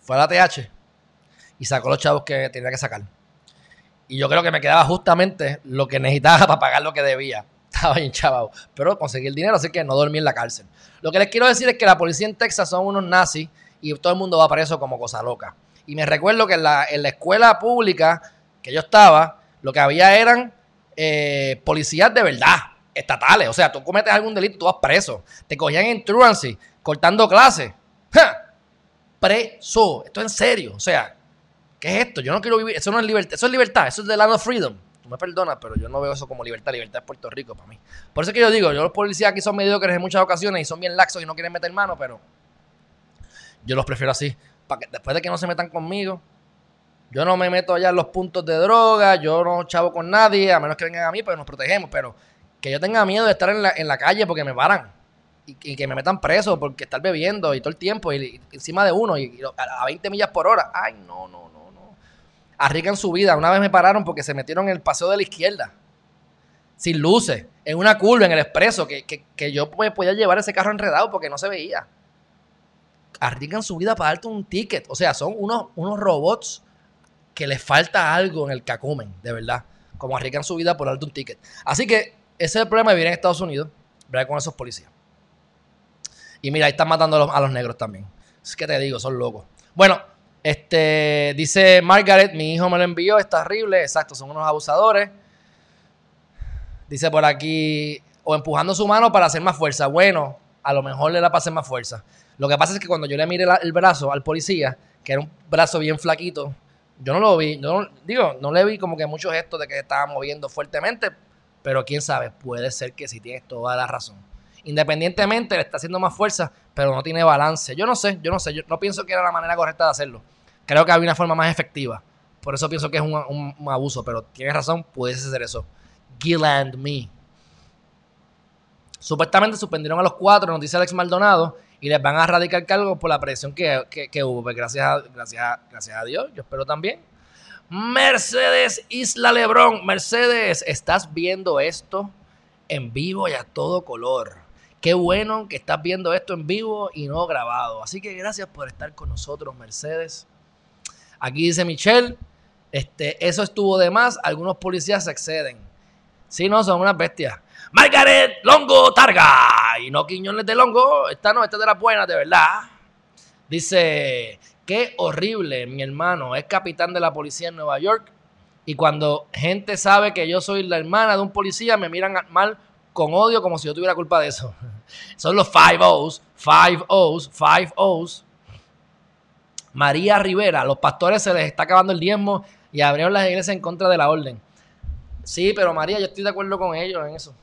fue a la TH y sacó los chavos que tenía que sacar. Y yo creo que me quedaba justamente lo que necesitaba para pagar lo que debía. Estaba bien chavado. Pero conseguí el dinero, así que no dormí en la cárcel. Lo que les quiero decir es que la policía en Texas son unos nazis y todo el mundo va preso como cosa loca. Y me recuerdo que en la, en la escuela pública que yo estaba, lo que había eran eh, policías de verdad, estatales. O sea, tú cometes algún delito, tú vas preso. Te cogían en truancy, cortando clases. Preso. Esto es en serio. O sea, ¿qué es esto? Yo no quiero vivir. Eso no es libertad. Eso es libertad. Eso es the land of freedom. Tú me perdonas, pero yo no veo eso como libertad. Libertad es Puerto Rico para mí. Por eso es que yo digo, yo los policías aquí son mediocres en muchas ocasiones y son bien laxos y no quieren meter mano, pero yo los prefiero así. Para que después de que no se metan conmigo, yo no me meto allá en los puntos de droga, yo no chavo con nadie, a menos que vengan a mí, pues nos protegemos, pero que yo tenga miedo de estar en la, en la calle porque me paran y, que me metan preso porque estar bebiendo y todo el tiempo y, encima de uno y, a, 20 millas por hora. Ay, no, no, no, no. Arriesgan su vida. Una vez me pararon porque se metieron en el paseo de la izquierda, sin luces, en una curva, en el expreso, que, que yo me podía llevar ese carro enredado porque no se veía. Arriesgan su vida para darte un ticket. O sea, son unos, unos robots que les falta algo en el cacumen, de verdad. Como arriesgan su vida por darte un ticket. Así que ese es el problema de vivir en Estados Unidos, ver con esos policías. Y mira, ahí están matando a los, negros también. Es que te digo, son locos. Bueno, este dice Margaret, mi hijo me lo envió, es terrible. Exacto, son unos abusadores. Dice por aquí, o empujando su mano para hacer más fuerza. Bueno, a lo mejor le da para hacer más fuerza. Lo que pasa es que cuando yo le miré el brazo al policía, que era un brazo bien flaquito, yo no lo vi, no, digo, no le vi como que muchos gestos de que estaba moviendo fuertemente, pero quién sabe, puede ser que sí tienes toda la razón. Independientemente, le está haciendo más fuerza, pero no tiene balance. Yo no sé, yo no sé, yo no pienso que era la manera correcta de hacerlo. Creo que había una forma más efectiva. Por eso pienso que es un, abuso, pero tienes razón, puede ser eso. Gilland Me. Supuestamente suspendieron a los cuatro, nos dice Alex Maldonado, y les van a radicar cargo por la presión que, hubo. Pues gracias a, gracias, gracias a Dios, yo espero también. Mercedes Isla Lebrón. Mercedes, ¿estás viendo esto en vivo y a todo color? Qué bueno que estás viendo esto en vivo y no grabado. Así que gracias por estar con nosotros, Mercedes. Aquí dice Michelle, este, eso estuvo de más, algunos policías se exceden. Sí, no, son unas bestias. Margaret Longo Targa. Y no Quiñones de Longo. Esta no, esta es de las buenas, de verdad. Dice, qué horrible, mi hermano. Es capitán de la policía en Nueva York. Y cuando gente sabe que yo soy la hermana de un policía, me miran mal con odio como si yo tuviera culpa de eso. Son los five O's, five O's, five O's. María Rivera, los pastores se les está acabando el diezmo y abrieron las iglesias en contra de la orden. Sí, pero María, yo estoy de acuerdo con ellos en eso.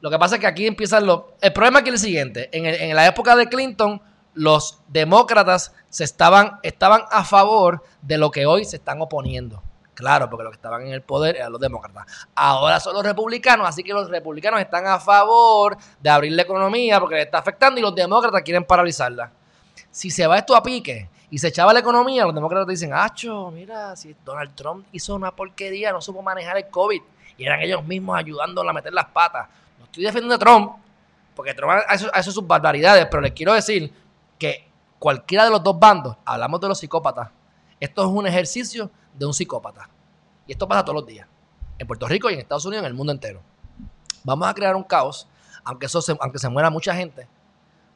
Lo que pasa es que aquí empiezan los... El problema aquí es el siguiente. En, la época de Clinton, los demócratas se estaban, estaban a favor de lo que hoy se están oponiendo. Claro, porque los que estaban en el poder eran los demócratas. Ahora son los republicanos, así que los republicanos están a favor de abrir la economía porque le está afectando y los demócratas quieren paralizarla. Si se va esto a pique y se echaba la economía, los demócratas dicen, acho, mira, si Donald Trump hizo una porquería, no supo manejar el COVID y eran ellos mismos ayudándolo a meter las patas estoy defendiendo a Trump, porque Trump hace, sus barbaridades, pero les quiero decir que cualquiera de los dos bandos, hablamos de los psicópatas, esto es un ejercicio de un psicópata. Y esto pasa todos los días, en Puerto Rico y en Estados Unidos, en el mundo entero. Vamos a crear un caos, aunque, eso se, aunque se muera mucha gente,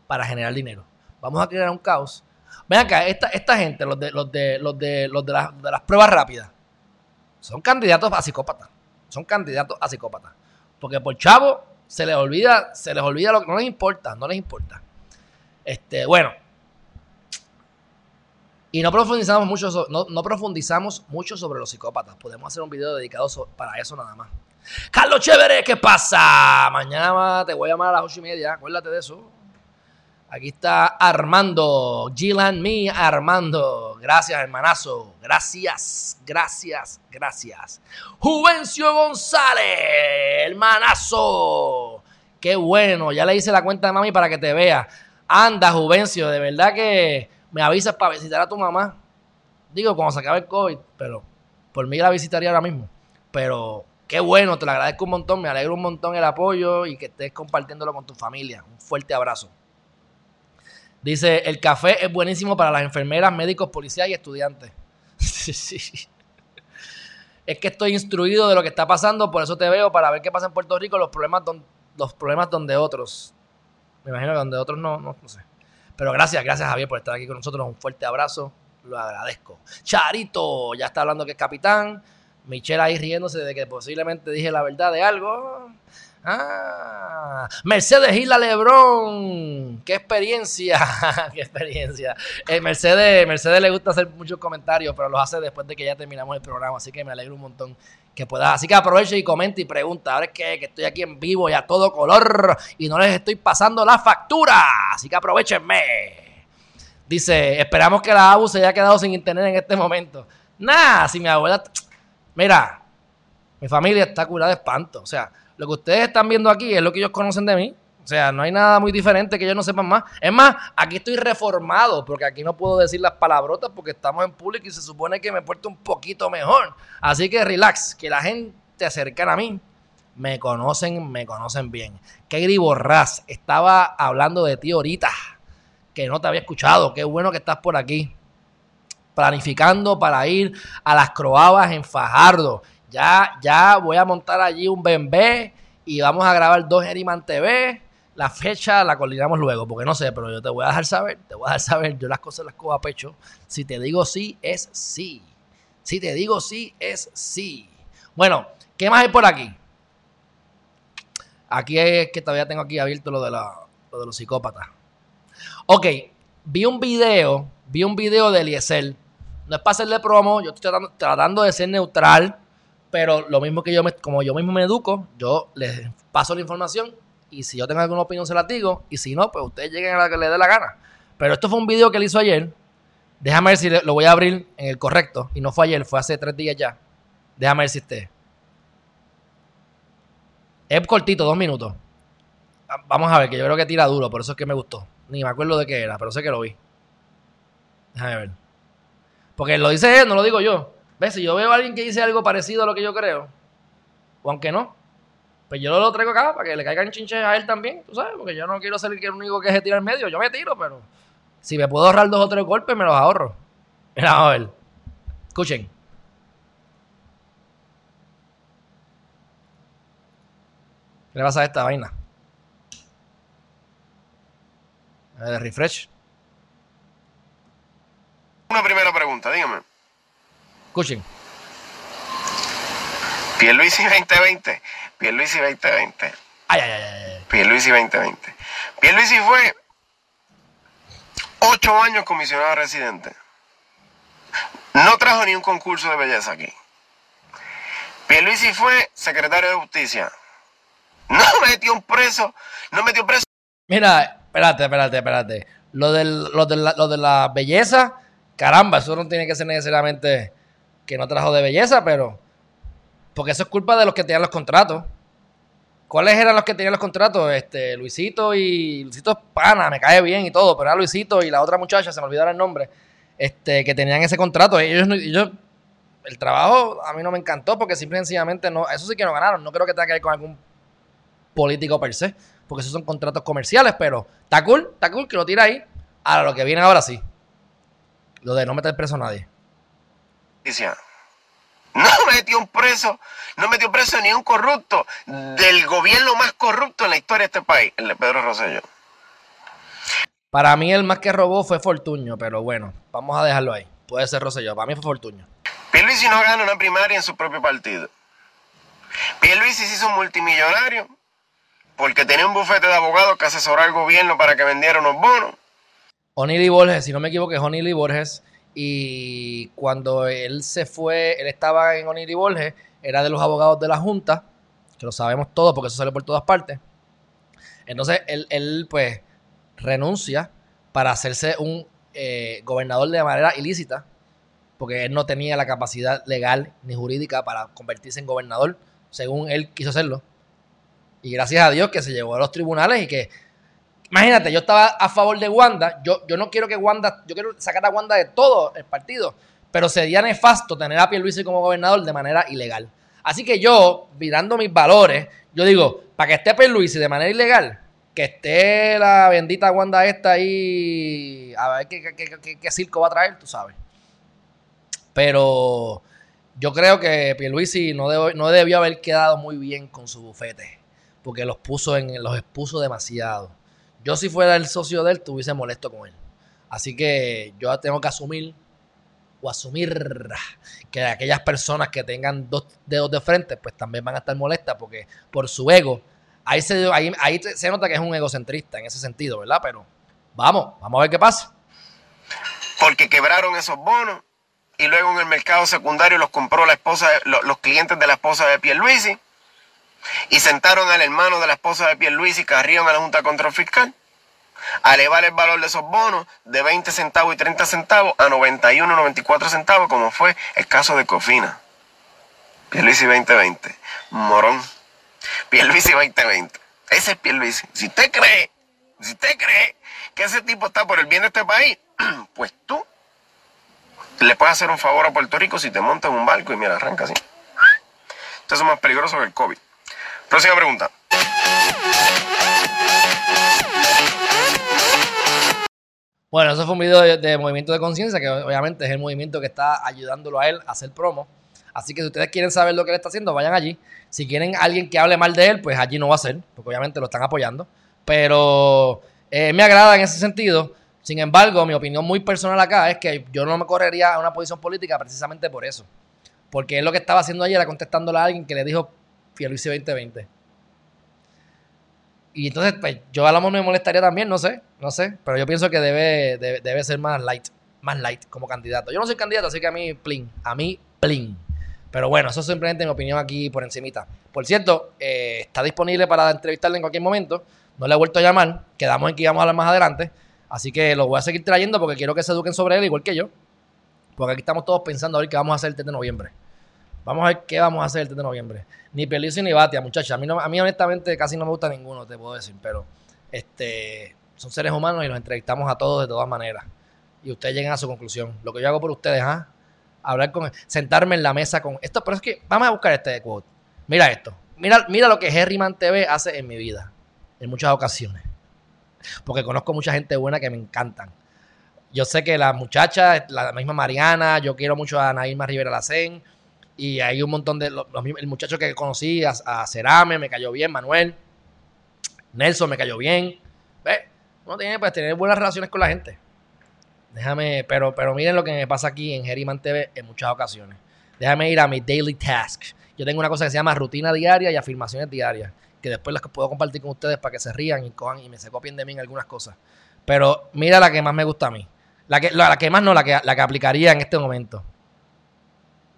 para generar dinero. Vamos a crear un caos. Ven acá, esta, esta gente, los de, los de, los de, los de, las, de las pruebas rápidas, son candidatos a psicópatas. Son candidatos a psicópatas. Porque por chavo se les olvida, se les olvida lo que no les importa, no les importa. Este, bueno. Y no profundizamos mucho, no, profundizamos mucho sobre los psicópatas. Podemos hacer un video dedicado para eso nada más. Carlos Chévere, ¿qué pasa? Mañana te voy a llamar a las ocho y media, acuérdate de eso. Aquí está Armando, Gilan Me Armando. Gracias, hermanazo. Gracias, gracias, gracias. Juvencio González, hermanazo. Qué bueno, ya le hice la cuenta de mami para que te vea. Anda, Juvencio, de verdad que me avisas para visitar a tu mamá. Digo, cuando se acabe el COVID, pero por mí la visitaría ahora mismo. Pero qué bueno, te lo agradezco un montón, me alegro un montón el apoyo y que estés compartiéndolo con tu familia. Un fuerte abrazo. Dice, el café es buenísimo para las enfermeras, médicos, policías y estudiantes. Es que estoy instruido de lo que está pasando, por eso te veo, para ver qué pasa en Puerto Rico, los problemas, los problemas donde otros. Me imagino que donde otros no, no, no sé. Pero gracias, gracias Javier por estar aquí con nosotros. Un fuerte abrazo, lo agradezco. Charito, ya está hablando que es capitán. Michelle ahí riéndose de que posiblemente dije la verdad de algo. Ah, Mercedes Isla Lebrón. Qué experiencia. Qué experiencia. Eh, Mercedes, Mercedes le gusta hacer muchos comentarios, pero los hace después de que ya terminamos el programa. Así que me alegro un montón que pueda. Así que aproveche y comente y pregunta. Ahora es que, que estoy aquí en vivo y a todo color y no les estoy pasando la factura. Así que aprovechenme. Dice, esperamos que la ABU se haya quedado sin internet en este momento. Nah, si mi abuela... Mira, mi familia está curada de espanto. O sea, lo que ustedes están viendo aquí es lo que ellos conocen de mí. O sea, no hay nada muy diferente que ellos no sepan más. Es más, aquí estoy reformado porque aquí no puedo decir las palabrotas porque estamos en público y se supone que me porto un poquito mejor. Así que relax, que la gente cercana a mí me conocen, me conocen bien. Katie Borrás estaba hablando de ti ahorita, que no te había escuchado. Qué bueno que estás por aquí. Planificando para ir a las Croabas en Fajardo. Ya, ya voy a montar allí un bembé y vamos a grabar dos Geriman TV. La fecha la coordinamos luego, porque no sé, pero yo te voy a dejar saber, te voy a dejar saber, yo las cosas las cojo a pecho. Si te digo sí, es sí. Si te digo sí, es sí. Bueno, ¿qué más hay por aquí? Aquí es que todavía tengo aquí abierto lo de, la, lo de los psicópatas. Ok, vi un video, vi un video de Eliezer. No es para hacerle promo, yo estoy tratando, tratando de ser neutral pero lo mismo que yo, me, como yo mismo me educo, yo les paso la información y si yo tengo alguna opinión se la digo y si no, pues ustedes lleguen a la que les dé la gana. Pero esto fue un video que él hizo ayer. Déjame ver si lo voy a abrir en el correcto. Y no fue ayer, fue hace tres días ya. Déjame ver si esté. Es cortito, dos minutos. Ah, vamos a ver, que yo creo que tira duro, por eso es que me gustó. Ni me acuerdo de qué era, pero sé que lo vi. Déjame ver. Porque lo dice él, no lo digo yo. ¿Ves? Si yo veo a alguien que dice algo parecido a lo que yo creo, o aunque no, pues yo lo traigo acá para que le caigan chinches a él también, tú sabes, porque yo no quiero ser el único que se tira al medio, yo me tiro, pero si me puedo ahorrar dos o tres golpes, me los ahorro. Mira, a ver. Escuchen. ¿Qué le pasa a esta vaina? De refresh. Una primera pregunta, dígame. Escuchen. Pierluisi 2020. Pierluisi 2020. Ay, ay, ay. Pierluisi 2020. Pierluisi fue ocho años comisionado residente. No trajo ni un concurso de belleza aquí. Pierluisi fue secretario de justicia. No metió un preso, no metió preso. Mira, espérate, espérate, espérate. Lo, del, lo, de la, lo de la belleza, caramba, eso no tiene que ser necesariamente que no trajo de belleza, pero. Porque eso es culpa de los que tenían los contratos. ¿Cuáles eran los que tenían los contratos? Este, Luisito y. Luisito es pana, me cae bien y todo, pero era Luisito y la otra muchacha, se me olvidaron el nombre, este, que tenían ese contrato. El trabajo a mí no me encantó porque simple y sencillamente no. Eso sí que no ganaron. No creo que tenga que ver con algún político per se, porque esos son contratos comerciales, pero está cool, está cool que lo tira ahí. Ahora lo que viene ahora sí. Lo de no meter preso a nadie. No metió un preso, no metió preso ni un corrupto del gobierno más corrupto en la historia de este país, el de Pedro Rosselló. Para mí el más que robó fue Fortuño, pero bueno, vamos a dejarlo ahí. Puede ser Rosselló, para mí fue Fortuño. Pierluisi no gana una primaria en su propio partido. Pierluisi se hizo multimillonario porque tenía un bufete de abogados que asesoró al gobierno para que vendiera unos bonos. Onili Borges, si no me equivoco, es Onili Borges y cuando él se fue, él estaba en Oniri Borges, era de los abogados de la Junta, que lo sabemos todos porque eso sale por todas partes. Entonces él, él pues renuncia para hacerse un eh, gobernador de manera ilícita, porque él no tenía la capacidad legal ni jurídica para convertirse en gobernador, según él quiso hacerlo. Y gracias a Dios que se llegó a los tribunales y que, imagínate, yo estaba a favor de Wanda, yo, yo no quiero que Wanda, yo quiero sacar a Wanda de todo el partido, pero sería nefasto tener a Pierluisi como gobernador de manera ilegal. Así que yo, mirando mis valores, yo digo, para que esté Pierluisi de manera ilegal, que esté la bendita Wanda esta ahí, a ver qué, qué, qué, circo va a traer, tú sabes. Pero yo creo que Pierluisi no, no debió haber quedado muy bien con su bufete, porque los puso en, los expuso demasiado. Yo si fuera el socio de él, estuviese molesto con él. Así que yo tengo que asumir o asumir que aquellas personas que tengan dos dedos de frente, pues también van a estar molestas porque por su ego Ahí se, ahí, se nota que es un egocentrista en ese sentido, ¿verdad? Pero vamos, vamos a ver qué pasa. Porque quebraron esos bonos y luego en el mercado secundario los compró la esposa, los, clientes de la esposa de Pierluisi y sentaron al hermano de la esposa de Pierluisi que arriban a la Junta Control Fiscal a elevar el valor de esos bonos de 20 centavos y 30 centavos a 91, 94 centavos, como fue el caso de Cofina. Pierluisi 2020. Morón. Pierluisi 2020. Ese es Pierluisi. Si usted cree, si usted cree que ese tipo está por el bien de este país, pues tú le puedes hacer un favor a Puerto Rico si te montas en un barco y mira, arranca así. Esto es más peligroso que el COVID. Próxima pregunta. Bueno, eso fue un video de, movimiento de conciencia, que obviamente es el movimiento que está ayudándolo a él a hacer promo. Así que si ustedes quieren saber lo que él está haciendo, vayan allí. Si quieren alguien que hable mal de él, pues allí no va a ser, porque obviamente lo están apoyando. Pero eh, me agrada en ese sentido. Sin embargo, mi opinión muy personal acá es que yo no me correría a una posición política precisamente por eso. Porque él lo que estaba haciendo ayer era contestándole a alguien que le dijo Fieluisi 2020. Y entonces, pues yo a lo mejor me molestaría también, no sé, no sé. Pero yo pienso que debe, debe, debe ser más light, más light como candidato. Yo no soy candidato, así que a mí, plin, a mí, plin. Pero bueno, eso es simplemente mi opinión aquí por encimita. Por cierto, eh, está disponible para entrevistarle en cualquier momento. No le he vuelto a llamar. Quedamos en que íbamos a hablar más adelante. Así que lo voy a seguir trayendo porque quiero que se eduquen sobre él igual que yo. Porque aquí estamos todos pensando a ver qué vamos a hacer el 3 de noviembre. Vamos a ver qué vamos a hacer el 3 de noviembre. Ni Pelicio ni Batia, muchachos. A mí, a mí honestamente casi no me gusta ninguno, te puedo decir. Pero este, son seres humanos y los entrevistamos a todos de todas maneras. Y ustedes lleguen a su conclusión. Lo que yo hago por ustedes, ¿ah? hablar con sentarme en la mesa con esto, pero es que vamos a buscar este quote. Mira esto. Mira, mira lo que Herriman TV hace en mi vida, en muchas ocasiones. Porque conozco mucha gente buena que me encantan. Yo sé que la muchacha, la misma Mariana, yo quiero mucho a Naima Rivera Lacén. Y hay un montón de. Los, el muchacho que conocí, a, Cerame, me cayó bien, Manuel. Nelson me cayó bien. ¿Ves? Uno tiene pues, tener buenas relaciones con la gente. Déjame, pero, pero miren lo que me pasa aquí en Geriman TV en muchas ocasiones. Déjame ir a mi daily task. Yo tengo una cosa que se llama rutina diaria y afirmaciones diarias, que después las puedo compartir con ustedes para que se rían y cojan y me se copien de mí en algunas cosas. Pero mira la que más me gusta a mí. La que, la, que más no, la que, la que aplicaría en este momento.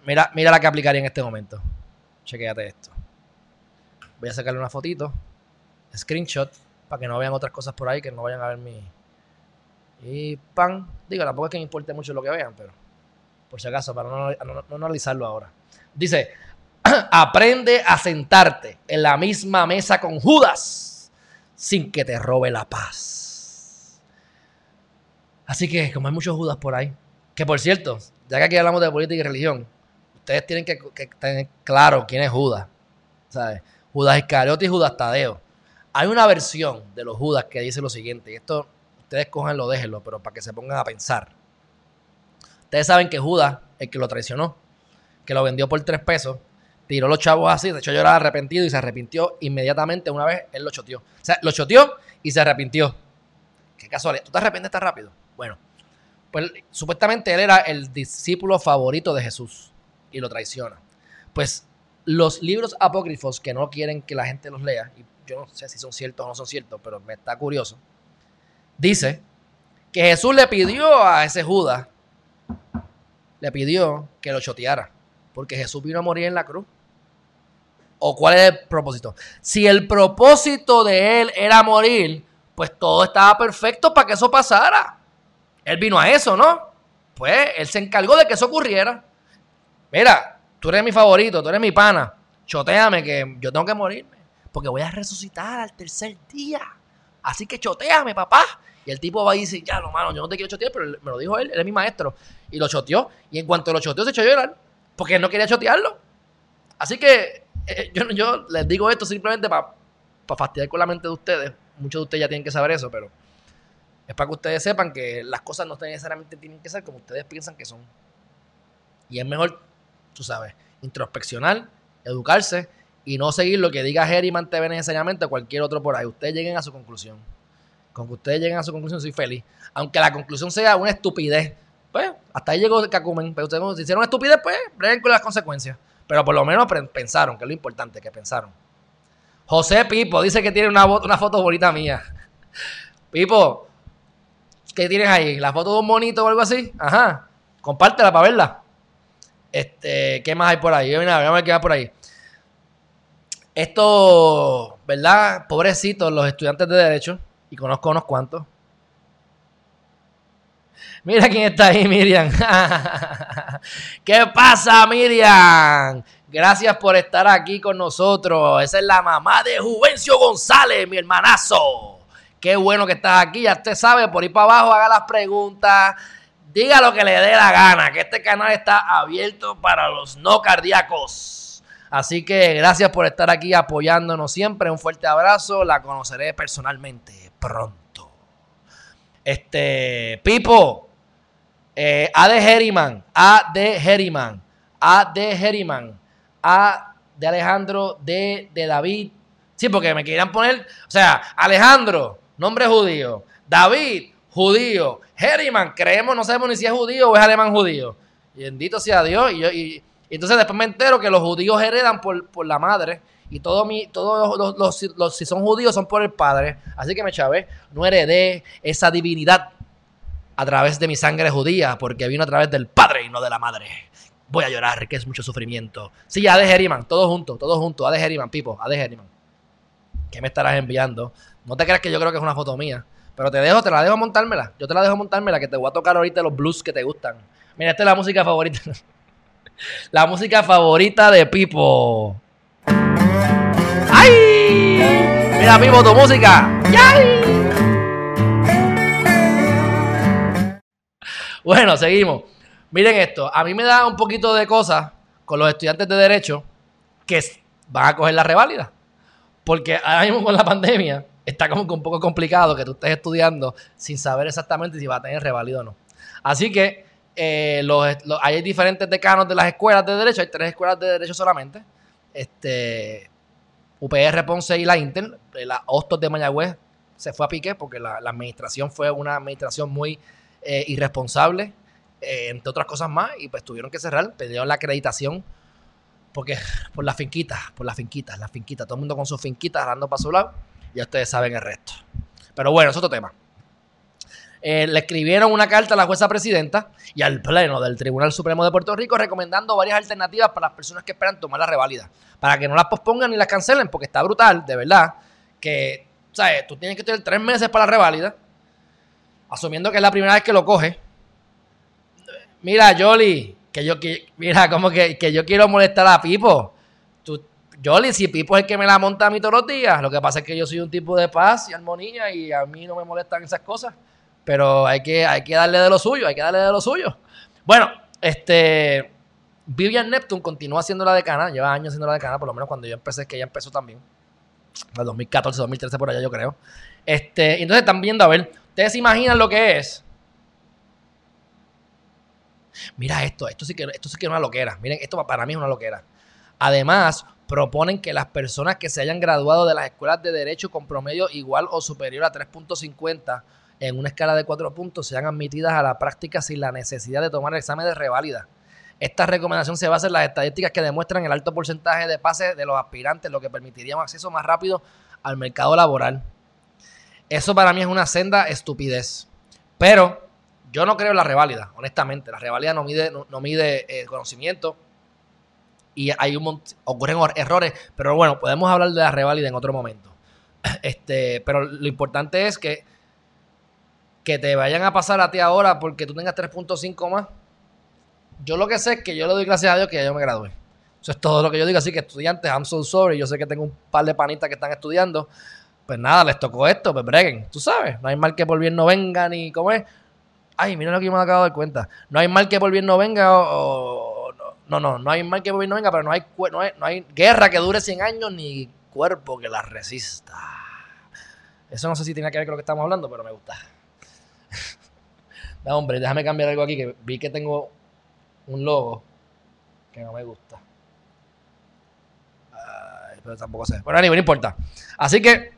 Mira, mira la que aplicaría en este momento. Chequéate esto. Voy a sacarle una fotito, screenshot, para que no vean otras cosas por ahí, que no vayan a ver mi, y pan, digo, tampoco es que me importe mucho lo que vean, pero por si acaso, para no, analizarlo ahora. Dice, aprende a sentarte en la misma mesa con Judas sin que te robe la paz. Así que, como hay muchos Judas por ahí, que por cierto, ya que aquí hablamos de política y religión, ustedes tienen que, tener claro quién es Judas. ¿sabes? Judas Iscariote y Judas Tadeo. Hay una versión de los Judas que dice lo siguiente, y esto ustedes cojanlo, déjenlo, pero para que se pongan a pensar. Ustedes saben que Judas, el que lo traicionó, que lo vendió por tres pesos, tiró los chavos así, de hecho yo era arrepentido y se arrepintió inmediatamente una vez él lo choteó. O sea, lo choteó y se arrepintió. Qué casualidad. ¿Tú te arrepientes tan rápido? Bueno, pues supuestamente él era el discípulo favorito de Jesús y lo traiciona. Pues los libros apócrifos que no quieren que la gente los lea, y yo no sé si son ciertos o no son ciertos, pero me está curioso, dice que Jesús le pidió a ese Judas, le pidió que lo choteara, porque Jesús vino a morir en la cruz. ¿O cuál es el propósito? Si el propósito de él era morir, pues todo estaba perfecto para que eso pasara. Él vino a eso, ¿no? Pues él se encargó de que eso ocurriera. Mira, tú eres mi favorito, tú eres mi pana. Choteame que yo tengo que morirme. Porque voy a resucitar al tercer día. Así que choteame, papá. Y el tipo va y dice, ya, no, mano, yo no te quiero chotear, pero me lo dijo él, él es mi maestro. Y lo choteó. Y en cuanto lo choteó, se echó a llorar. Porque él no quería chotearlo. Así que eh, yo, yo les digo esto simplemente para fastidiar con la mente de ustedes. Muchos de ustedes ya tienen que saber eso, pero es para que ustedes sepan que las cosas no necesariamente tienen que ser como ustedes piensan que son. Y es mejor, tú sabes, introspeccionar, educarse y no seguir lo que diga Herriman TV necesariamente o cualquier otro por ahí. Ustedes lleguen a su conclusión. Con que ustedes lleguen a su conclusión, soy feliz. Aunque la conclusión sea una estupidez. Pues, hasta ahí llegó Cacumen. Pero ustedes, si hicieron estupidez, pues, breguen con las consecuencias. Pero por lo menos pensaron, que es lo importante, que pensaron. José Pipo dice que tiene una, una foto bonita mía. Pipo, ¿qué tienes ahí? ¿La foto de un monito o algo así? Ajá. Compártela para verla. Este, ¿qué más hay por ahí? Mira, a ver qué hay por ahí. Esto, ¿verdad? Pobrecitos los estudiantes de Derecho, y conozco unos cuantos. Mira quién está ahí, Miriam. ¿Qué pasa, Miriam? Gracias por estar aquí con nosotros. Esa es la mamá de Juvencio González, mi hermanazo. Qué bueno que estás aquí. Ya usted sabe, por ir para abajo, haga las preguntas. Diga lo que le dé la gana, que este canal está abierto para los no cardíacos. Así que gracias por estar aquí apoyándonos siempre. Un fuerte abrazo. La conoceré personalmente pronto. Este, Pipo, eh, A de Herriman, A de Herriman, A de Herriman, A de Alejandro, D de David. Sí, porque me querían poner, o sea, Alejandro, nombre judío, David, judío, Herriman, creemos, no sabemos ni si es judío o es alemán judío. Y bendito sea Dios. Y, yo, entonces después me entero que los judíos heredan por, por la madre. Y todo todos los, los, los, si son judíos son por el padre. Así que me chavé, no heredé esa divinidad a través de mi sangre judía, porque vino a través del padre y no de la madre. Voy a llorar, que es mucho sufrimiento. Sí, A de Herriman, todo junto, todo junto. A de Herriman, Pipo, A de Herriman. ¿Qué me estarás enviando? No te creas que yo creo que es una foto mía. Pero te dejo, te la dejo montármela. Yo te la dejo montármela, que te voy a tocar ahorita los blues que te gustan. Mira, esta es la música favorita. la música favorita de Pipo. ¡Ay! Mira, Pipo, tu música. ¡Ay! Bueno, seguimos. Miren esto. A mí me da un poquito de cosas con los estudiantes de Derecho que van a coger la reválida. Porque ahora mismo con la pandemia está como que un poco complicado que tú estés estudiando sin saber exactamente si va a tener reválido o no. Así que eh, los, hay diferentes decanos de las escuelas de derecho, hay tres escuelas de derecho solamente. Este, UPR Ponce y la Inter, la Hostos de Mayagüez se fue a pique porque la, administración fue una administración muy eh, irresponsable, eh, entre otras cosas más, y pues tuvieron que cerrar, pidieron la acreditación porque por las finquitas, por las finquitas, las finquitas, todo el mundo con sus finquitas dando para su lado ya ustedes saben el resto. Pero bueno, es otro tema. Eh, le escribieron una carta a la jueza presidenta y al Pleno del Tribunal Supremo de Puerto Rico recomendando varias alternativas para las personas que esperan tomar la reválida. Para que no las pospongan ni las cancelen, porque está brutal, de verdad, que, ¿sabes? Tú tienes que tener tres meses para la reválida, asumiendo que es la primera vez que lo coge. Mira, Jolly, que yo, que, mira, como que, que yo quiero molestar a Pipo. Jolly, si Pipo es el que me la monta a mí todos los días, lo que pasa es que yo soy un tipo de paz y armonía y a mí no me molestan esas cosas. Pero hay que, hay que darle de lo suyo, hay que darle de lo suyo. Bueno, este. Vivian Neptune continúa siendo la decana, lleva años siendo la decana, por lo menos cuando yo empecé, que ella empezó también. En 2014, 2013, por allá, yo creo. Este, entonces están viendo, a ver, ¿ustedes se imaginan lo que es? Mira esto, esto sí que, esto sí que es una loquera. Miren, esto para mí es una loquera. Además, proponen que las personas que se hayan graduado de las escuelas de derecho con promedio igual o superior a 3.50 en una escala de 4 puntos sean admitidas a la práctica sin la necesidad de tomar el examen de reválida. Esta recomendación se basa en las estadísticas que demuestran el alto porcentaje de pases de los aspirantes, lo que permitiría un acceso más rápido al mercado laboral. Eso para mí es una senda estupidez. Pero yo no creo en la reválida, honestamente. La reválida no mide, no, mide eh, conocimiento, y hay un ocurren errores, pero bueno, podemos hablar de la reválida en otro momento. Este, pero lo importante es que que te vayan a pasar a ti ahora porque tú tengas 3.5 más. Yo lo que sé es que yo le doy gracias a Dios que ya yo me gradué. Eso es todo lo que yo digo. Así que estudiantes, I'm so sorry. Yo sé que tengo un par de panitas que están estudiando. Pues nada, les tocó esto, pues breguen. Tú sabes, no hay mal que por bien no venga ni como es. Ay, mira lo que yo me de dar cuenta. No hay mal que por bien no venga o, no, no, no hay mal que no venga, pero no hay, no no hay guerra que dure 100 años ni cuerpo que la resista. Eso no sé si tiene que ver con lo que estamos hablando, pero me gusta. no, hombre, déjame cambiar algo aquí que vi que tengo un logo que no me gusta. pero tampoco sé. Bueno, no importa. Así que,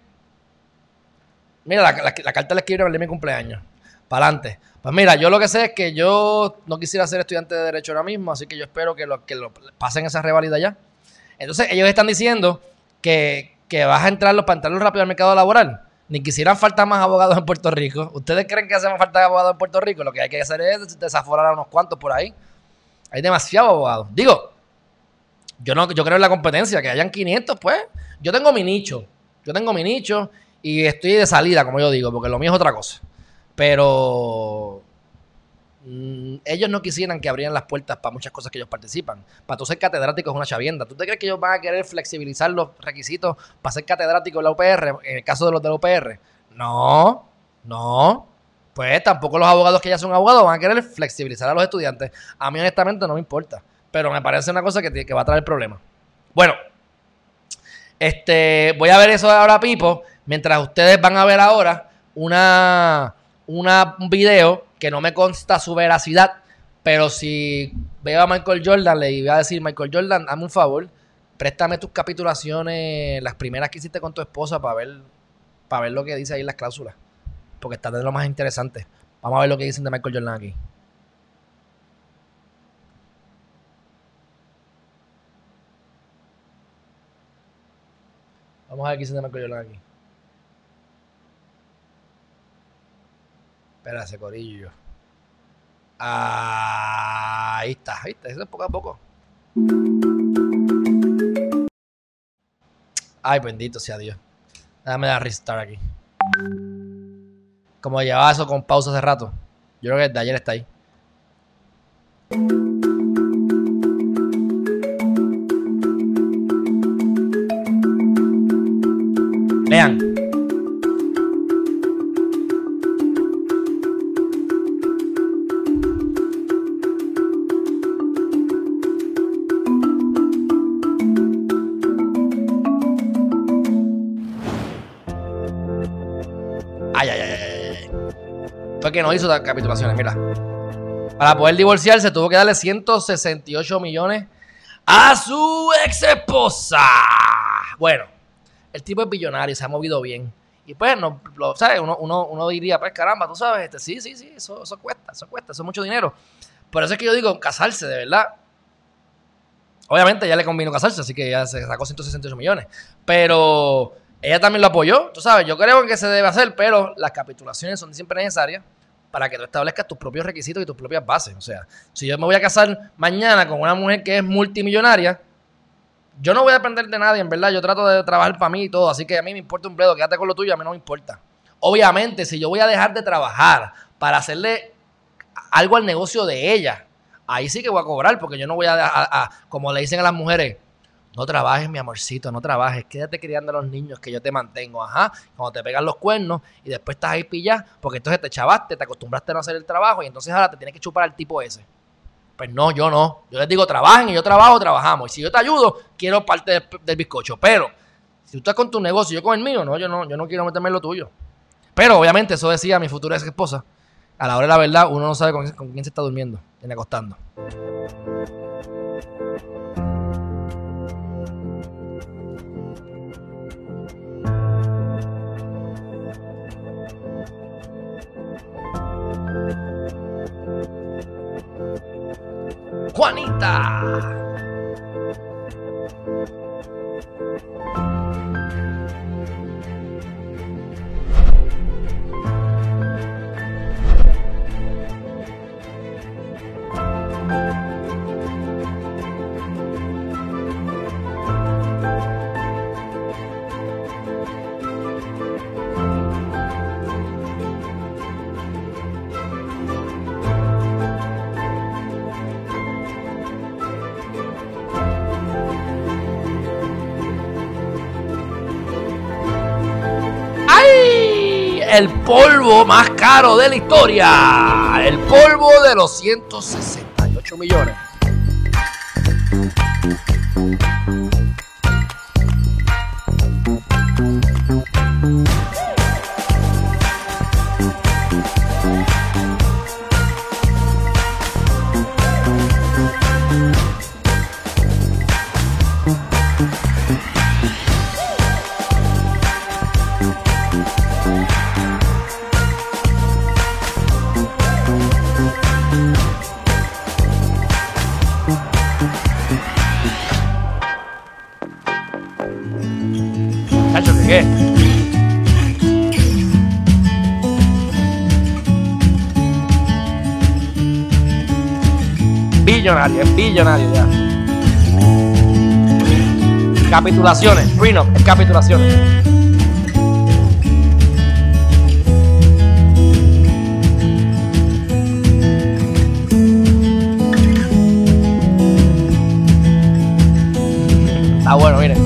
mira, la, carta la escribieron el día de mi cumpleaños. Para adelante. Pues mira, yo lo que sé es que yo no quisiera ser estudiante de Derecho ahora mismo, así que yo espero que, lo, que lo pasen esa revalida ya. Entonces, ellos están diciendo que, que vas a entrar para entrarlos rápido al mercado laboral ni quisieran faltar más abogados en Puerto Rico. ¿Ustedes creen que hacemos falta abogados en Puerto Rico? Lo que hay que hacer es desaforar a unos cuantos por ahí. Hay demasiados abogados. Digo, yo no yo creo en la competencia, que hayan 500, pues. Yo tengo mi nicho. Yo tengo mi nicho y estoy de salida, como yo digo, porque lo mío es otra cosa. Pero Mm, ellos no quisieran que abrieran las puertas para muchas cosas que ellos participan. Para tú ser catedrático es una chavienda. ¿Tú te crees que ellos van a querer flexibilizar los requisitos para ser catedrático en la UPR, en el caso de los de la UPR? No, no. Pues tampoco los abogados que ya son abogados van a querer flexibilizar a los estudiantes. A mí honestamente no me importa. Pero me parece una cosa que, que va a traer problemas. Bueno, este, voy a ver eso ahora, Pipo. Mientras ustedes van a ver ahora una, una, un video que no me consta su veracidad, pero si veo a Michael Jordan, le iba a decir, Michael Jordan, dame un favor, préstame tus capitulaciones, las primeras que hiciste con tu esposa, para ver, para ver lo que dice ahí las cláusulas. Porque está de lo más interesante. Vamos a ver lo que dicen de Michael Jordan aquí. Vamos a ver qué dicen de Michael Jordan aquí. Espérate, corillo. ahí está, ahí está. Eso es poco a poco. Ay, bendito sea Dios. Déjame dar restart aquí. Como llevaba eso con pausa hace rato. Yo creo que de ayer está ahí. Vean. Que no hizo capitulaciones, mira. Para poder divorciarse tuvo que darle 168 millones a su ex esposa. Bueno, el tipo es billonario, se ha movido bien. Y pues, no, lo, ¿sabes? Uno, uno, diría, pues caramba, tú sabes, este, sí, sí, sí, eso, eso cuesta, eso cuesta, eso es mucho dinero. Por eso es que yo digo, casarse, de verdad. Obviamente ya le convino casarse, así que ya se sacó 168 millones. Pero ella también lo apoyó, tú sabes, yo creo que se debe hacer, pero las capitulaciones son siempre necesarias para que tú establezcas tus propios requisitos y tus propias bases. O sea, si yo me voy a casar mañana con una mujer que es multimillonaria, yo no voy a depender de nadie, en verdad. Yo trato de trabajar para mí y todo. Así que a mí me importa un bledo, quédate con lo tuyo, a mí no me importa. Obviamente, si yo voy a dejar de trabajar para hacerle algo al negocio de ella, ahí sí que voy a cobrar, porque yo no voy a como le dicen a las mujeres, no trabajes, mi amorcito, no trabajes. Quédate criando a los niños que yo te mantengo. Ajá. Cuando te pegan los cuernos y después estás ahí pillado, porque entonces te chavaste, te acostumbraste a no hacer el trabajo y entonces ahora te tienes que chupar al tipo ese. Pues no, yo no. Yo les digo, trabajen y yo trabajo, trabajamos. Y si yo te ayudo, quiero parte del, bizcocho. Pero, si tú estás con tu negocio y yo con el mío, no, yo no, yo no quiero meterme en lo tuyo. Pero obviamente eso decía mi futura ex esposa. A la hora de la verdad, uno no sabe con, quién se está durmiendo, ni acostando. Juanita. El polvo más caro de la historia. El polvo de los 168 millones. Billonario, es billonario ya. Capitulaciones, prenup, es capitulaciones. Está bueno, miren.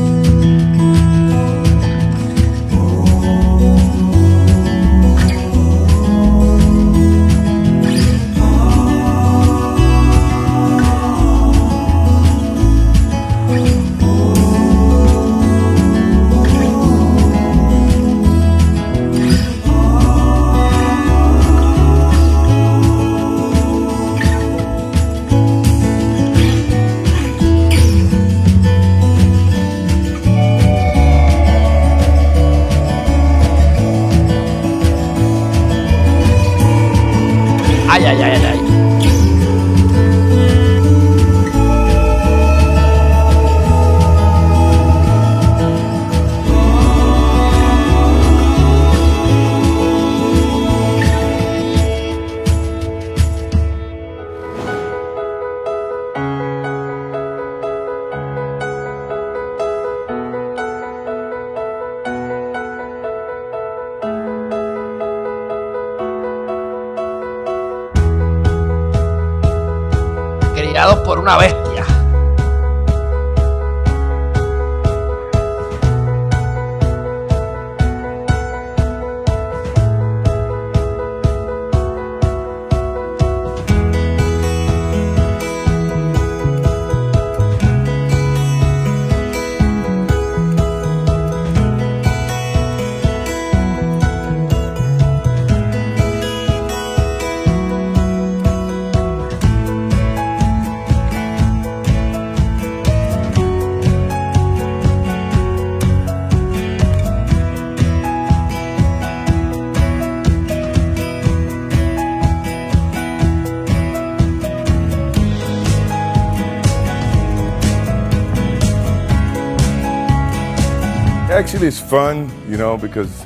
Actually, it's fun, you know, because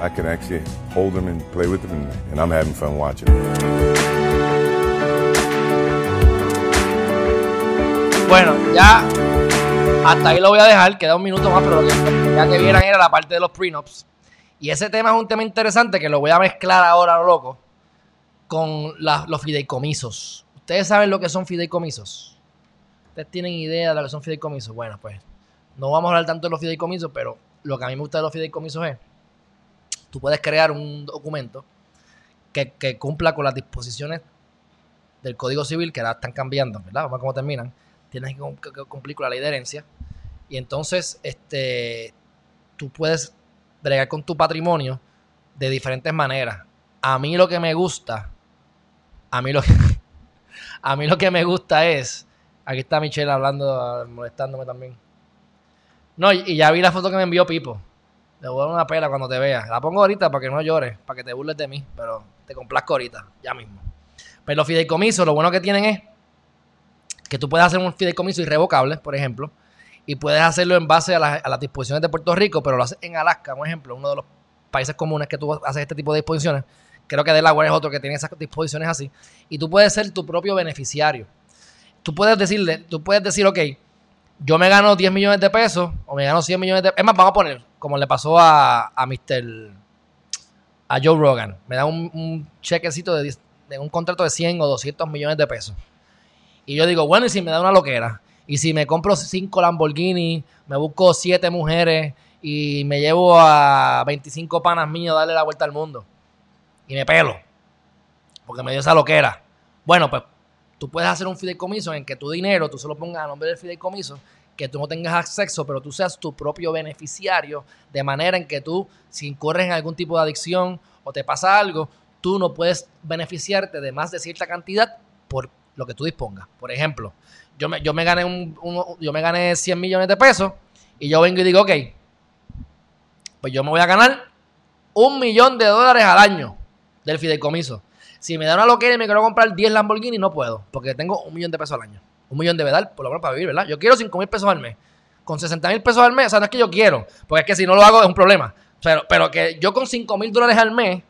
I can actually hold them and play with them, and, I'm having fun watching. Bueno, ya hasta ahí lo voy a dejar, queda un minuto más, pero ya que vieran era la parte de los prenups. Y ese tema es un tema interesante que lo voy a mezclar ahora, loco, con los fideicomisos. ¿Ustedes saben lo que son fideicomisos? ¿Ustedes tienen idea de lo que son fideicomisos? Bueno, pues no vamos a hablar tanto de los fideicomisos, pero lo que a mí me gusta de los fideicomisos es, tú puedes crear un documento que, cumpla con las disposiciones del Código Civil, que ahora están cambiando, ¿verdad? Vamos a ver cómo terminan. Tienes que, cum- que- que cumplir con la ley de herencia. Y entonces, este, tú puedes bregar con tu patrimonio de diferentes maneras. A mí lo que me gusta, a mí lo a mí lo que me gusta es, aquí está Michelle hablando, molestándome también. No, y, ya vi la foto que me envió Pipo. Le voy a dar una pela cuando te vea. La pongo ahorita para que no llores, para que te burles de mí, pero te complazco ahorita, ya mismo. Pero los fideicomisos, lo bueno que tienen es que tú puedes hacer un fideicomiso irrevocable, por ejemplo, y puedes hacerlo en base a, a las disposiciones de Puerto Rico, pero lo haces en Alaska, por ejemplo, uno de los países comunes que tú haces este tipo de disposiciones. Creo que Delaware es otro que tiene esas disposiciones así. Y tú puedes ser tu propio beneficiario. Tú puedes decirle, tú puedes decir, ok, yo me gano 10 millones de pesos o me gano 100 millones de pesos. Es más, vamos a poner, como le pasó a, a Mr. a Joe Rogan. Me da un, un chequecito de, 10 de un contrato de 100 o 200 millones de pesos. Y yo digo, bueno, y si me da una loquera, y si me compro cinco Lamborghini, me busco siete mujeres y me llevo a 25 panas míos a darle la vuelta al mundo. Y me pelo. Porque me dio esa loquera. Bueno, pues tú puedes hacer un fideicomiso en que tu dinero tú se lo pongas a nombre del fideicomiso, que tú no tengas acceso, pero tú seas tu propio beneficiario, de manera en que tú, si incurres en algún tipo de adicción o te pasa algo, tú no puedes beneficiarte de más de cierta cantidad por lo que tú dispongas. Por ejemplo, yo me, yo me gané un, yo me gané 100 millones de pesos y yo vengo y digo, ok, pues yo me voy a ganar un millón de dólares al año del fideicomiso. Si me da una loquera y me quiero comprar 10 Lamborghini, no puedo, porque tengo un millón de pesos al año. Un millón de verdad, por lo menos para vivir, ¿verdad? Yo quiero 5 mil pesos al mes. Con 60 mil pesos al mes, o sea, no es que yo quiero, porque es que si no lo hago es un problema. Pero, pero que yo con 5 mil dólares al mes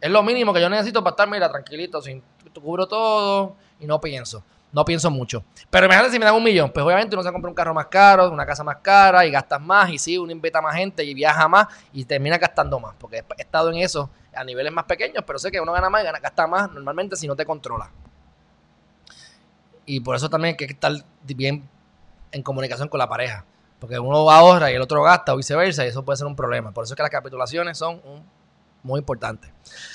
es lo mínimo que yo necesito para estar, mira, tranquilito, sin cubro todo y no pienso. No pienso mucho. Pero imagínate si me dan un millón, pues obviamente uno se compra un carro más caro, una casa más cara y gastas más y sí, uno invita más gente y viaja más y termina gastando más. Porque he estado en eso a niveles más pequeños, pero sé que uno gana más y gana, gasta más normalmente si no te controla. Y por eso también hay que estar bien en comunicación con la pareja. Porque uno ahorra y el otro gasta o viceversa y eso puede ser un problema. Por eso es que las capitulaciones son muy importantes.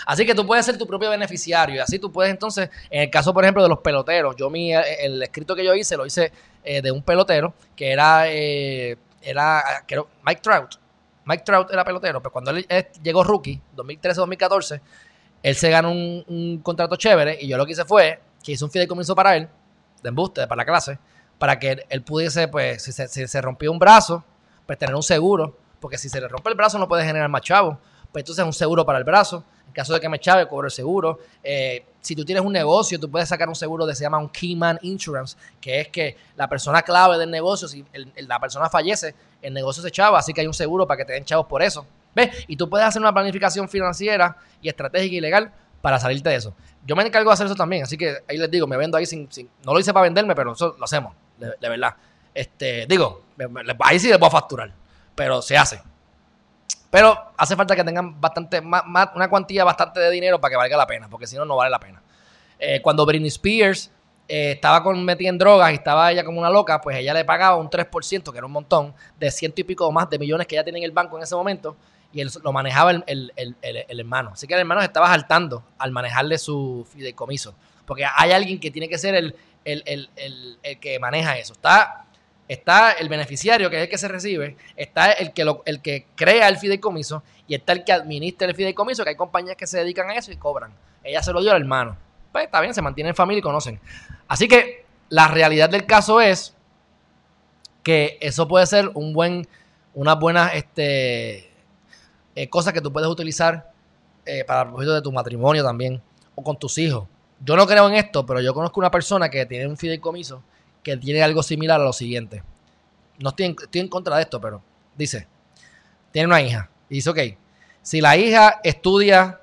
Así que tú puedes ser tu propio beneficiario y así tú puedes entonces, en el caso por ejemplo de los peloteros, yo mi, el escrito que yo hice lo hice eh, de un pelotero que era, eh, era que Mike Trout. Mike Trout era pelotero, pero cuando él, llegó rookie, 2013-2014, él se ganó un, contrato chévere y yo lo que hice fue que hice un fideicomiso para él de embuste para la clase, para que él, pudiese, pues, si se, si se, rompió un brazo, pues tener un seguro, porque si se le rompe el brazo no puede generar más chavo, pues entonces un seguro para el brazo, en caso de que me chave, cobro el seguro. Eh, si tú tienes un negocio, tú puedes sacar un seguro que se llama un Keyman Insurance, que es que la persona clave del negocio, si la persona fallece, el negocio se chava, así que hay un seguro para que te den chavos por eso. ¿Ves? Y tú puedes hacer una planificación financiera y estratégica y legal para salirte de eso. Yo me encargo de hacer eso también, así que ahí les digo, me vendo ahí sin, no lo hice para venderme, pero eso lo hacemos, de, verdad. Este, digo, ahí sí les voy a facturar, pero se hace. Pero hace falta que tengan bastante, más, una cuantía bastante de dinero para que valga la pena, porque si no, no vale la pena. Eh, cuando Britney Spears eh, estaba con, metida en drogas y estaba ella como una loca, pues ella le pagaba un 3%, que era un montón, de ciento y pico o más de millones que ella tenía en el banco en ese momento, y él lo manejaba el, hermano. Así que el hermano se estaba saltando al manejarle su fideicomiso. Porque hay alguien que tiene que ser el, que maneja eso. Está, está el beneficiario, que es el que se recibe, está el que, el que crea el fideicomiso y está el que administra el fideicomiso, que hay compañías que se dedican a eso y cobran. Ella se lo dio al hermano. Pues está bien, se mantienen en familia y conocen. Así que la realidad del caso es que eso puede ser un buen, una buena, este, eh, que tú puedes utilizar eh, para el propósito de tu matrimonio también o con tus hijos. Yo no creo en esto, pero yo conozco una persona que tiene un fideicomiso que tiene algo similar a lo siguiente. No estoy en, estoy en contra de esto, pero dice, tiene una hija. Y dice, ok, si la hija estudia,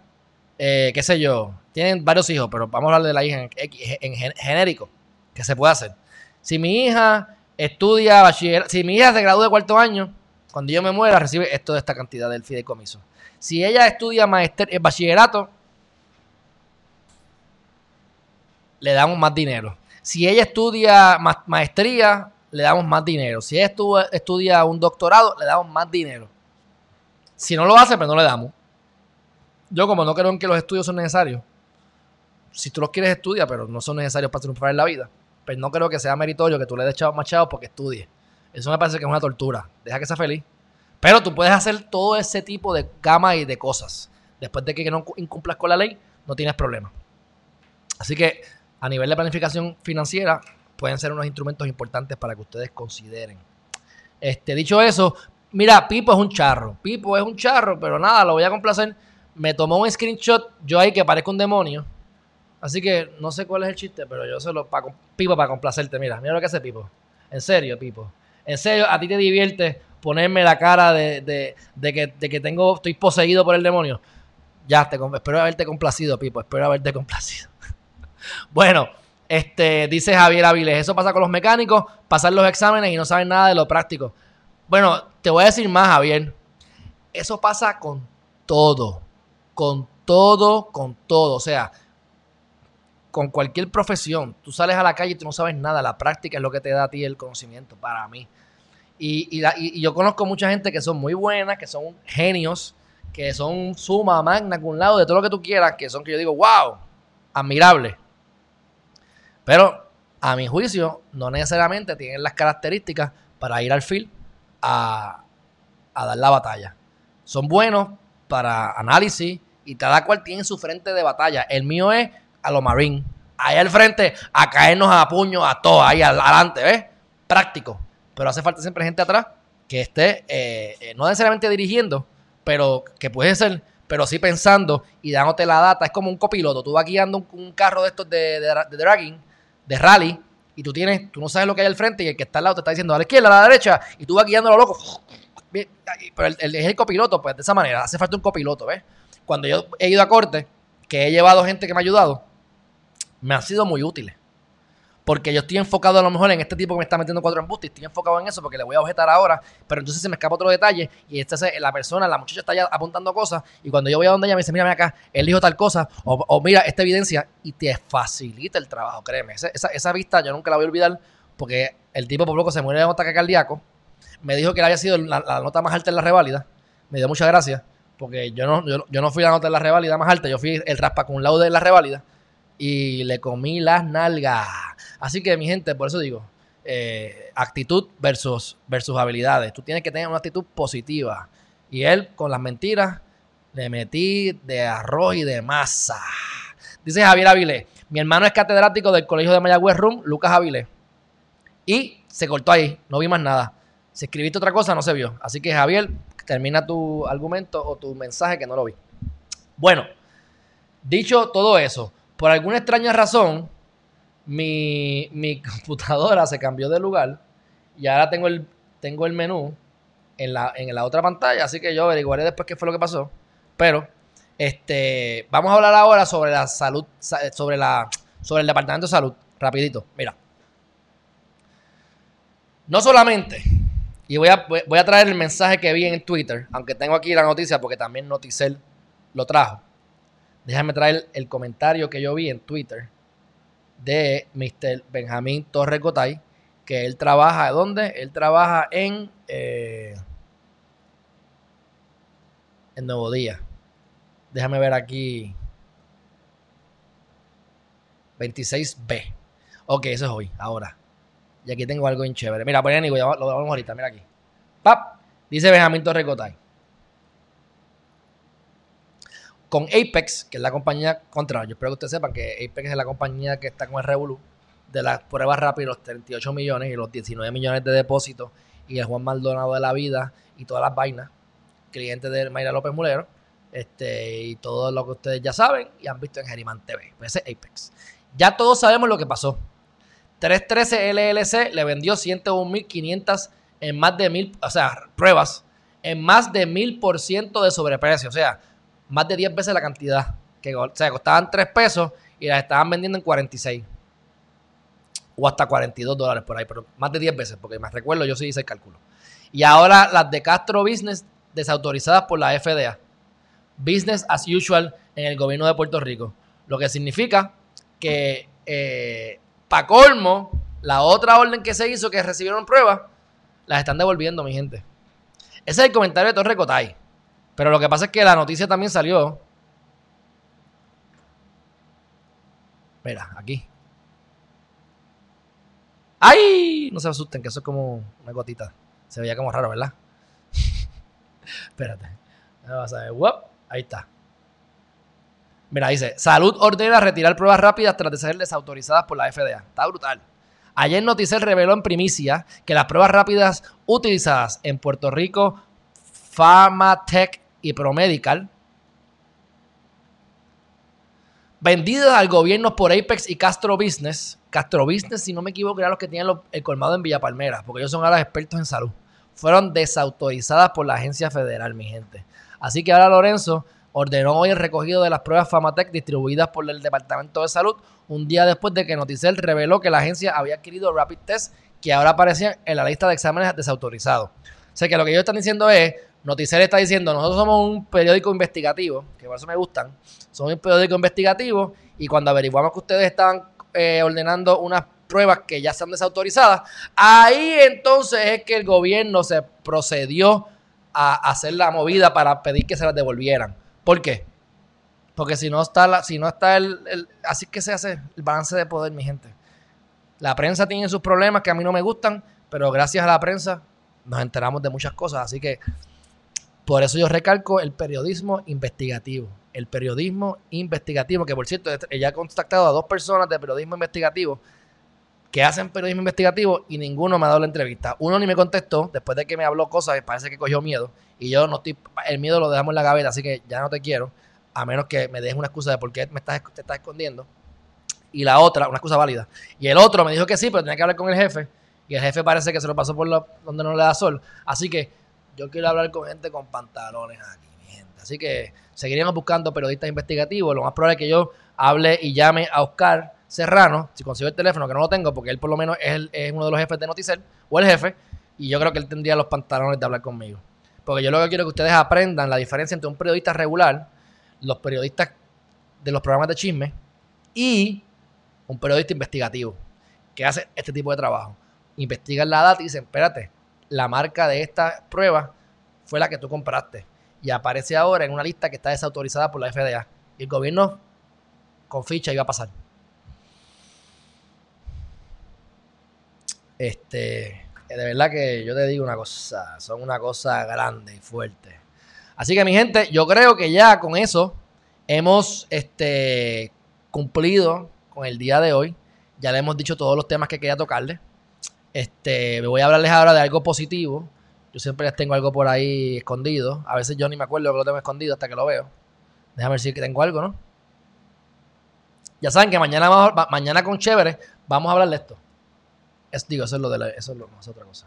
eh, qué sé yo, tienen varios hijos, pero vamos a hablar de la hija en, genérico, que se puede hacer. Si mi hija estudia bachiller, si mi hija se gradúa de cuarto año, cuando yo me muera, recibe esto de esta cantidad del fideicomiso. Si ella estudia maester, el bachillerato, le damos más dinero. Si ella estudia maestría, le damos más dinero. Si ella estudia un doctorado, le damos más dinero. Si no lo hace, pues no le damos. Yo como no creo en que los estudios son necesarios, si tú los quieres estudia, pero no son necesarios para triunfar en la vida, pues no creo que sea meritorio que tú le des más chavos porque estudie. Eso me parece que es una tortura. Deja que sea feliz. Pero tú puedes hacer todo ese tipo de gama y de cosas. Después de que no incumplas con la ley, no tienes problema. Así que a nivel de planificación financiera, pueden ser unos instrumentos importantes para que ustedes consideren. Este, dicho eso, mira, Pipo es un charro. Pipo es un charro, pero nada, lo voy a complacer. Me tomó un screenshot yo ahí que parezco un demonio. Así que no sé cuál es el chiste, pero yo se lo Pipo para complacerte. Mira, mira lo que hace Pipo. En serio, Pipo. En serio, a ti te divierte ponerme la cara de, que, tengo, estoy poseído por el demonio. Ya, te, espero haberte complacido, Pipo. Espero haberte complacido. Bueno, este, dice Javier Aviles, eso pasa con los mecánicos, pasan los exámenes y no saben nada de lo práctico. Bueno, te voy a decir más, Javier. Eso pasa con todo. Con todo, con todo. O sea, con cualquier profesión, tú sales a la calle y tú no sabes nada, la práctica es lo que te da a ti el conocimiento, para mí. Y, yo conozco mucha gente que son muy buenas, que son genios, que son suma, magna, con lado, de todo lo que tú quieras, que son que yo digo, wow, admirable. Pero a mi juicio, no necesariamente tienen las características para ir al field a, a dar la batalla. Son buenos para análisis y cada cual tiene su frente de batalla. El mío es a lo Marine. Ahí al frente, a caernos a puño a todos, ahí adelante, ¿ves? Práctico. Pero hace falta siempre gente atrás que esté, eh, eh, no necesariamente dirigiendo, pero que puede ser, pero sí pensando y dándote la data. Es como un copiloto. Tú vas guiando un, un carro de estos de, de, de dragging, de rally, y tú tienes, tú no sabes lo que hay al frente y el que está al lado te está diciendo a la izquierda, a la derecha, y tú vas guiando a lo loco. Pero el, el- el copiloto, pues de esa manera. Hace falta un copiloto, ¿ves? Cuando yo he ido a corte, que he llevado gente que me ha ayudado, me han sido muy útiles. Porque yo estoy enfocado a lo mejor en este tipo que me está metiendo cuatro embustes, estoy enfocado en eso porque le voy a objetar ahora, pero entonces se me escapa otro detalle y esta se- la persona, la muchacha está ya apuntando cosas y cuando yo voy a donde ella me dice, mira, acá, él dijo tal cosa, o, mira esta evidencia y te facilita el trabajo, créeme. Esa, vista yo nunca la voy a olvidar porque el tipo por poco se muere de un ataque cardíaco, me dijo que él había sido la, nota más alta en la reválida, me dio muchas gracias porque yo no, yo, no- fui la nota en la reválida más alta, yo fui el raspa con laude de la reválida y le comí las nalgas. Así que, mi gente, por eso digo, eh, actitud versus, versus habilidades. Tú tienes que tener una actitud positiva. Y él, con las mentiras, le metí de arroz y de masa. Dice Javier Avilés, mi hermano es catedrático del Colegio de Mayagüez Room, Lucas Avilés. Y se cortó ahí, no vi más nada. Si escribiste otra cosa, no se vio. Así que, Javier, termina tu argumento o tu mensaje que no lo vi. Bueno, dicho todo eso, por alguna extraña razón, mi, mi computadora se cambió de lugar y ahora tengo el, tengo el menú en la, en la otra pantalla, así que yo averiguaré después qué fue lo que pasó. Pero, este, vamos a hablar ahora sobre la salud, sa- sobre la, sobre el departamento de salud, rapidito. Mira, no solamente, y voy a, voy a traer el mensaje que vi en Twitter, aunque tengo aquí la noticia porque también Noticel lo trajo. Déjame traer el comentario que yo vi en Twitter de Mr. Benjamín Torres Gotay, que él trabaja, ¿dónde? Él trabaja en, eh, en Nuevo Día. Déjame ver aquí. 26B. Ok, eso es hoy, ahora. Y aquí tengo algo bien chévere. Mira, pues ya lo vamos ahorita, mira aquí. ¡Pap! Dice Benjamín Torres Gotay. Con Apex, que es la compañía contra, yo espero que ustedes sepan que Apex es la compañía que está con el Revolu de las pruebas rápidas, los 38 millones y los 19 millones de depósitos y el Juan Maldonado de la vida y todas las vainas, cliente de Mayra López Mulero, este, y todo lo que ustedes ya saben y han visto en Geriman TV. Pues ese es Apex. Ya todos sabemos lo que pasó. 313 LLC le vendió 101.500 en más de mil, o sea, pruebas, en más de mil por ciento de sobreprecio. O sea, más de 10 veces la cantidad. Que, o sea, costaban 3 pesos y las estaban vendiendo en 46. O hasta 42 dólares por ahí, pero más de 10 veces, porque me recuerdo, yo sí hice el cálculo. Y ahora las de Castro Business desautorizadas por la FDA. Business as usual en el gobierno de Puerto Rico. Lo que significa que, eh, para colmo, la otra orden que se hizo, que recibieron pruebas, las están devolviendo, mi gente. Ese es el comentario de Torre Cotay. Pero lo que pasa es que la noticia también salió. Mira, aquí. ¡Ay! No se asusten, que eso es como una gotita. Se veía como raro, ¿verdad? Espérate. Vas a ver. ¡Wop! Ahí está. Mira, dice, Salud ordena retirar pruebas rápidas tras de ser desautorizadas por la FDA. Está brutal. Ayer Noticel reveló en primicia que las pruebas rápidas utilizadas en Puerto Rico, Pharmatech y Promedical, vendidas al gobierno por Apex y Castro Business. Castro Business, si no me equivoco, eran los que tenían el colmado en Villa Palmera, porque ellos son ahora expertos en salud. Fueron desautorizadas por la agencia federal, mi gente. Así que ahora Lorenzo ordenó hoy el recogido de las pruebas Famatec distribuidas por el Departamento de Salud, un día después de que Noticel reveló que la agencia había adquirido Rapid Test que ahora aparecían en la lista de exámenes desautorizados. O sea que lo que ellos están diciendo es, Noticel está diciendo, nosotros somos un periódico investigativo, que por eso me gustan, somos un periódico investigativo y cuando averiguamos que ustedes estaban eh, ordenando unas pruebas que ya están desautorizadas, ahí entonces es que el gobierno se procedió a hacer la movida para pedir que se las devolvieran. ¿Por qué? Porque si no está, la, si no está el, el, Así que se hace el balance de poder, mi gente. La prensa tiene sus problemas que a mí no me gustan, pero gracias a la prensa nos enteramos de muchas cosas. Así que por eso yo recalco el periodismo investigativo. El periodismo investigativo, que por cierto, ella ha contactado a dos personas de periodismo investigativo que hacen periodismo investigativo y ninguno me ha dado la entrevista. Uno ni me contestó después de que me habló cosas que parece que cogió miedo. Y yo no estoy, el miedo lo dejamos en la gaveta, así que ya no te quiero, a menos que me dejes una excusa de por qué me estás, te estás escondiendo. Y la otra, una excusa válida. Y el otro me dijo que sí, pero tenía que hablar con el jefe. Y el jefe parece que se lo pasó por donde no le da sol. Así que yo quiero hablar con gente con pantalones aquí, gente. Así que seguiremos buscando periodistas investigativos. Lo más probable es que yo hable y llame a Oscar Serrano, si consigo el teléfono, que no lo tengo, porque él por lo menos es, es uno de los jefes de Noticel, o el jefe, y yo creo que él tendría los pantalones de hablar conmigo. Porque yo lo que quiero es que ustedes aprendan la diferencia entre un periodista regular, los periodistas de los programas de chisme, y un periodista investigativo, que hace este tipo de trabajo. Investigan la data y dicen, espérate, la marca de esta prueba fue la que tú compraste. Y aparece ahora en una lista que está desautorizada por la FDA. Y el gobierno con ficha iba a pasar. Este, de verdad que yo te digo una cosa, son una cosa grande y fuerte. Así que mi gente, yo creo que ya con eso hemos este, cumplido con el día de hoy. Ya le hemos dicho todos los temas que quería tocarle. Este, me voy a hablarles ahora de algo positivo. Yo siempre les tengo algo por ahí escondido. A veces yo ni me acuerdo que lo tengo escondido hasta que lo veo. Déjame si que tengo algo, ¿no? Ya saben que mañana, mañana con Chévere vamos a hablar de esto. Es, digo, eso es lo de la, eso es, lo, es otra cosa.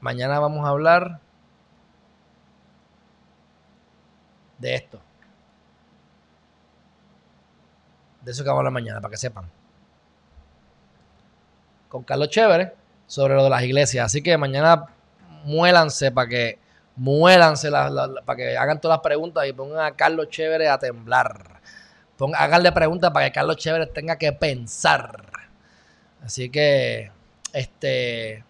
Mañana vamos a hablar de esto. De eso que vamos a hablar mañana, para que sepan. Con Carlos Chévere sobre lo de las iglesias. Así que mañana muélanse para que muélanse para que hagan todas las preguntas y pongan a Carlos Chévere a temblar. Pongan, háganle preguntas para que Carlos Chévere tenga que pensar. Así que, este.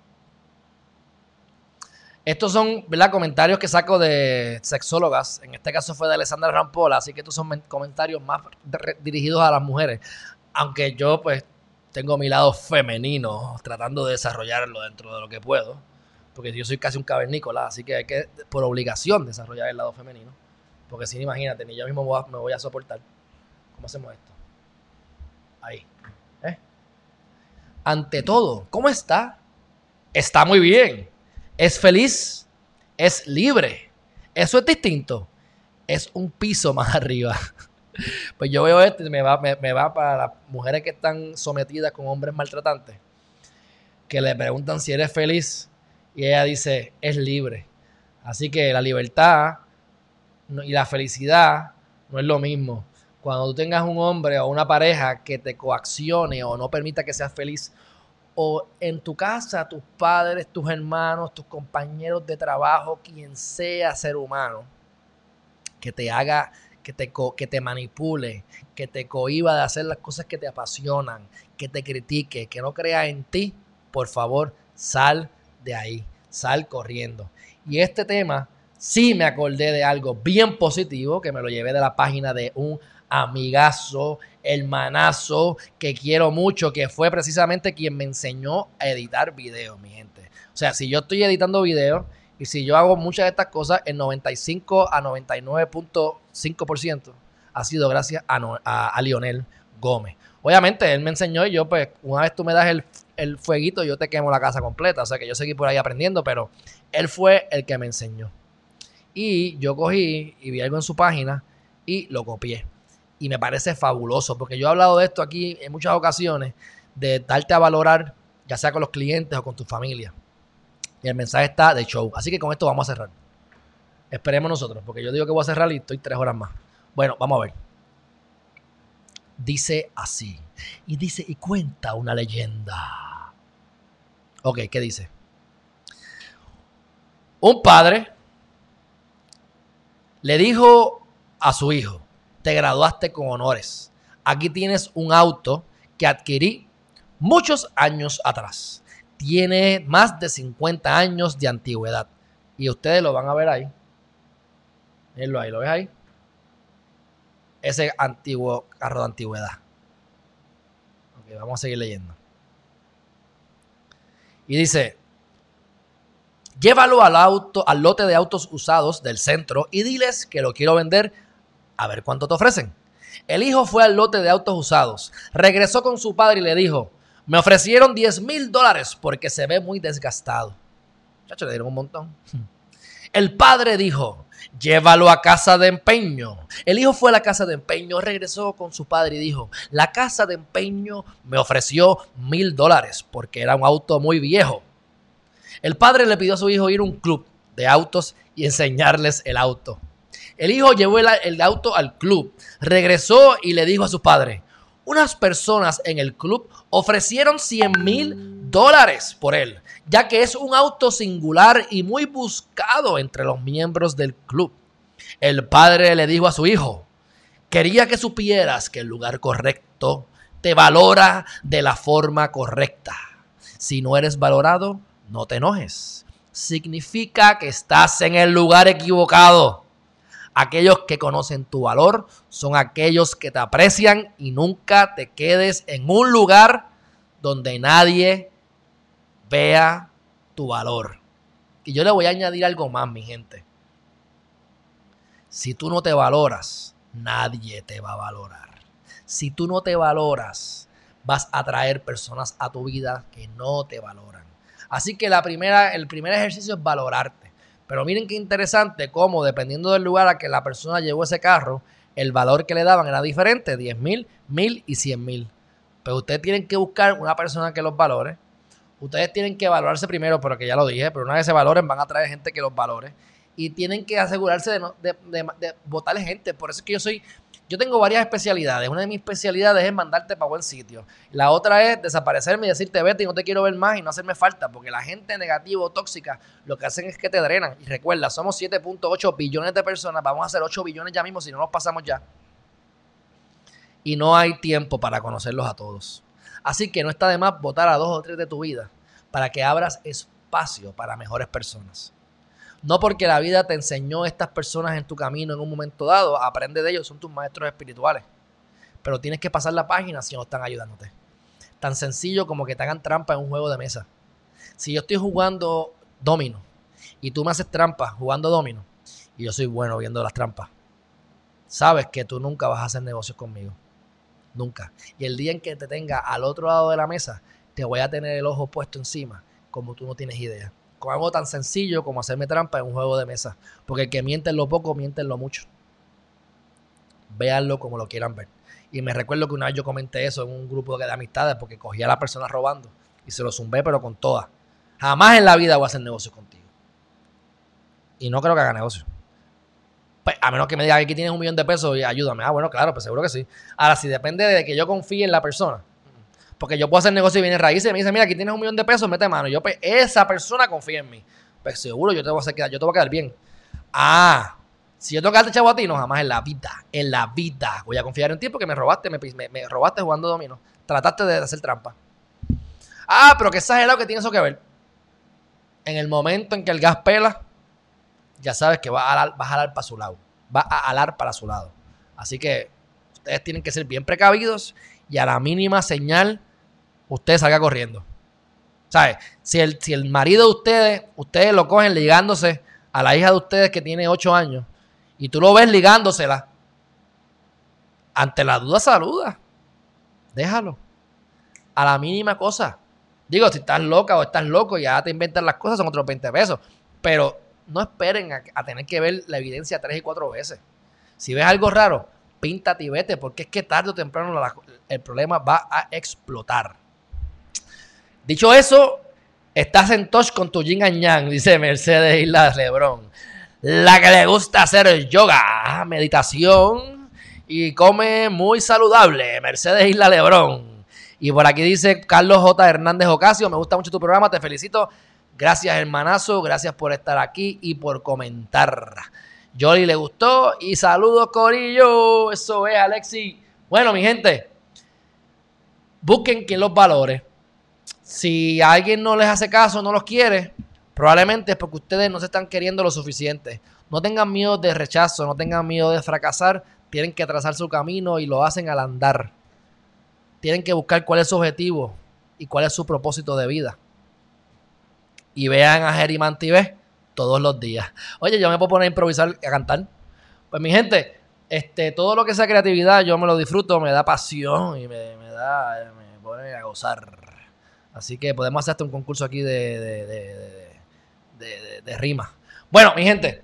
Estos son comentarios que saco de sexólogas. En este caso fue de Alessandra Rampola. Así que estos son comentarios más dirigidos a las mujeres. Aunque yo, pues, tengo mi lado femenino tratando de desarrollarlo dentro de lo que puedo. Porque yo soy casi un cavernícola. Así que hay que, por obligación, desarrollar el lado femenino. Porque si no, imagínate, ni yo mismo me voy a soportar. ¿Cómo hacemos esto? Ahí. ¿Eh? Ante todo, ¿cómo está? Está muy bien es feliz, es libre. Eso es distinto. Es un piso más arriba. Pues yo veo esto y me va, me, va para las mujeres que están sometidas con hombres maltratantes, que le preguntan si eres feliz y ella dice, es libre. Así que la libertad y la felicidad no es lo mismo. Cuando tú tengas un hombre o una pareja que te coaccione o no permita que seas feliz, o en tu casa, tus padres, tus hermanos, tus compañeros de trabajo, quien sea ser humano, que te haga, que te, que te manipule, que te cohiba de hacer las cosas que te apasionan, que te critique, que no crea en ti, por favor, sal de ahí, sal corriendo. Y este tema, sí me acordé de algo bien positivo, que me lo llevé de la página de un amigazo, hermanazo, que quiero mucho, que fue precisamente quien me enseñó a editar videos, mi gente. O sea, si yo estoy editando videos y si yo hago muchas de estas cosas, el 95 a 99.5% ha sido gracias a, Lionel Gómez. Obviamente, él me enseñó y yo, pues, una vez tú me das el, el fueguito, yo te quemo la casa completa. O sea, que yo seguí por ahí aprendiendo, pero él fue el que me enseñó. Y yo cogí y vi algo en su página y lo copié y me parece fabuloso, porque yo he hablado de esto aquí en muchas ocasiones, de darte a valorar, ya sea con los clientes o con tu familia. Y el mensaje está de show. Así que con esto vamos a cerrar. Esperemos nosotros, porque yo digo que voy a cerrar y estoy tres horas más. Bueno, vamos a ver. Dice así. Y dice, y cuenta una leyenda. Ok, ¿qué dice? Un padre le dijo a su hijo, te graduaste con honores. Aquí tienes un auto que adquirí muchos años atrás. Tiene más de 50 años de antigüedad. Y ustedes lo van a ver ahí. Mírenlo ahí, ¿lo ves ahí? Ese antiguo carro de antigüedad. Ok, vamos a seguir leyendo. Y dice, llévalo al auto, al lote de autos usados del centro y diles que lo quiero vender a ver cuánto te ofrecen. El hijo fue al lote de autos usados, regresó con su padre y le dijo, me ofrecieron 10 mil dólares porque se ve muy desgastado. Chacho, le dieron un montón. El padre dijo, llévalo a casa de empeño. El hijo fue a la casa de empeño, regresó con su padre y dijo, la casa de empeño me ofreció mil dólares porque era un auto muy viejo. El padre le pidió a su hijo ir a un club de autos y enseñarles el auto. El hijo llevó el, auto al club, regresó y le dijo a su padre, unas personas en el club ofrecieron 100 mil dólares por él, ya que es un auto singular y muy buscado entre los miembros del club. El padre le dijo a su hijo, quería que supieras que el lugar correcto te valora de la forma correcta. Si no eres valorado, no te enojes. Significa que estás en el lugar equivocado. Aquellos que conocen tu valor son aquellos que te aprecian y nunca te quedes en un lugar donde nadie vea tu valor. Y yo le voy a añadir algo más, mi gente. Si tú no te valoras, nadie te va a valorar. Si tú no te valoras, vas a traer personas a tu vida que no te valoran. Así que la primera, el primer ejercicio es valorarte. Pero miren qué interesante cómo dependiendo del lugar a que la persona llevó ese carro, el valor que le daban era diferente, 10 mil, mil y 100 mil. Pero ustedes tienen que buscar una persona que los valore. Ustedes tienen que valorarse primero, pero que ya lo dije, pero una vez se valoren van a traer gente que los valore. Y tienen que asegurarse de, no, de, votarle gente. Por eso es que yo soy yo tengo varias especialidades. Una de mis especialidades es mandarte para buen sitio. La otra es desaparecerme y decirte vete y no te quiero ver más y no hacerme falta. Porque la gente negativa o tóxica lo que hacen es que te drenan. Y recuerda, somos 7.8 billones de personas. Vamos a hacer 8 billones ya mismo si no nos pasamos ya. Y no hay tiempo para conocerlos a todos. Así que no está de más votar a dos o tres de tu vida para que abras espacio para mejores personas. No porque la vida te enseñó estas personas en tu camino en un momento dado, aprende de ellos, son tus maestros espirituales. Pero tienes que pasar la página si no están ayudándote. Tan sencillo como que te hagan trampa en un juego de mesa. Si yo estoy jugando domino y tú me haces trampa jugando domino y yo soy bueno viendo las trampas, sabes que tú nunca vas a hacer negocios conmigo. Nunca. Y el día en que te tenga al otro lado de la mesa, te voy a tener el ojo puesto encima como tú no tienes idea con algo tan sencillo como hacerme trampa en un juego de mesa. Porque el que miente en lo poco, miente en lo mucho. Véanlo como lo quieran ver. Y me recuerdo que una vez yo comenté eso en un grupo de amistades porque cogí a la persona robando y se lo zumbé, pero con todas. Jamás en la vida voy a hacer negocio contigo. Y no creo que haga negocio. Pues, a menos que me diga aquí tienes un millón de pesos y ayúdame. Ah, bueno, claro, pues seguro que sí. Ahora, si depende de que yo confíe en la persona, porque yo puedo hacer negocio y viene raíces y me dice, mira, aquí tienes un millón de pesos, mete mano. yo, pues, esa persona confía en mí. Pues seguro yo te voy a hacer quedar, yo te voy a quedar bien. Ah, si yo tengo que darte chavo a ti, no, jamás en la vida, en la vida voy a confiar en ti porque me robaste, me, me, robaste jugando domino. Trataste de hacer trampa. Ah, pero qué exagerado que tiene eso que ver. En el momento en que el gas pela, ya sabes que va a alar, jalar para su lado. Va a alar para su lado. Así que ustedes tienen que ser bien precavidos y a la mínima señal usted salga corriendo. ¿Sabes? Si el, si el marido de ustedes, ustedes lo cogen ligándose a la hija de ustedes que tiene 8 años y tú lo ves ligándosela, ante la duda saluda. Déjalo. A la mínima cosa. Digo, si estás loca o estás loco ya te inventan las cosas, son otros 20 pesos. Pero no esperen a, a tener que ver la evidencia tres y cuatro veces. Si ves algo raro, píntate y vete, porque es que tarde o temprano el problema va a explotar. Dicho eso, estás en touch con tu yin yang, dice Mercedes Isla Lebrón. La que le gusta hacer yoga, meditación y come muy saludable, Mercedes Isla Lebrón. Y por aquí dice Carlos J. Hernández Ocasio, me gusta mucho tu programa, te felicito. Gracias hermanazo, gracias por estar aquí y por comentar. Jolly le gustó y saludos Corillo, eso es Alexi. Bueno, mi gente, busquen quien los valore. Si alguien no les hace caso, no los quiere, probablemente es porque ustedes no se están queriendo lo suficiente. No tengan miedo de rechazo, no tengan miedo de fracasar, tienen que trazar su camino y lo hacen al andar. Tienen que buscar cuál es su objetivo y cuál es su propósito de vida. Y vean a Geriman TV todos los días. Oye, yo me puedo poner a improvisar, a cantar. Pues mi gente, este, todo lo que sea creatividad, yo me lo disfruto, me da pasión y me, da, me pone a gozar. Así que podemos hacer hasta un concurso aquí de, de, de. Bueno, mi gente,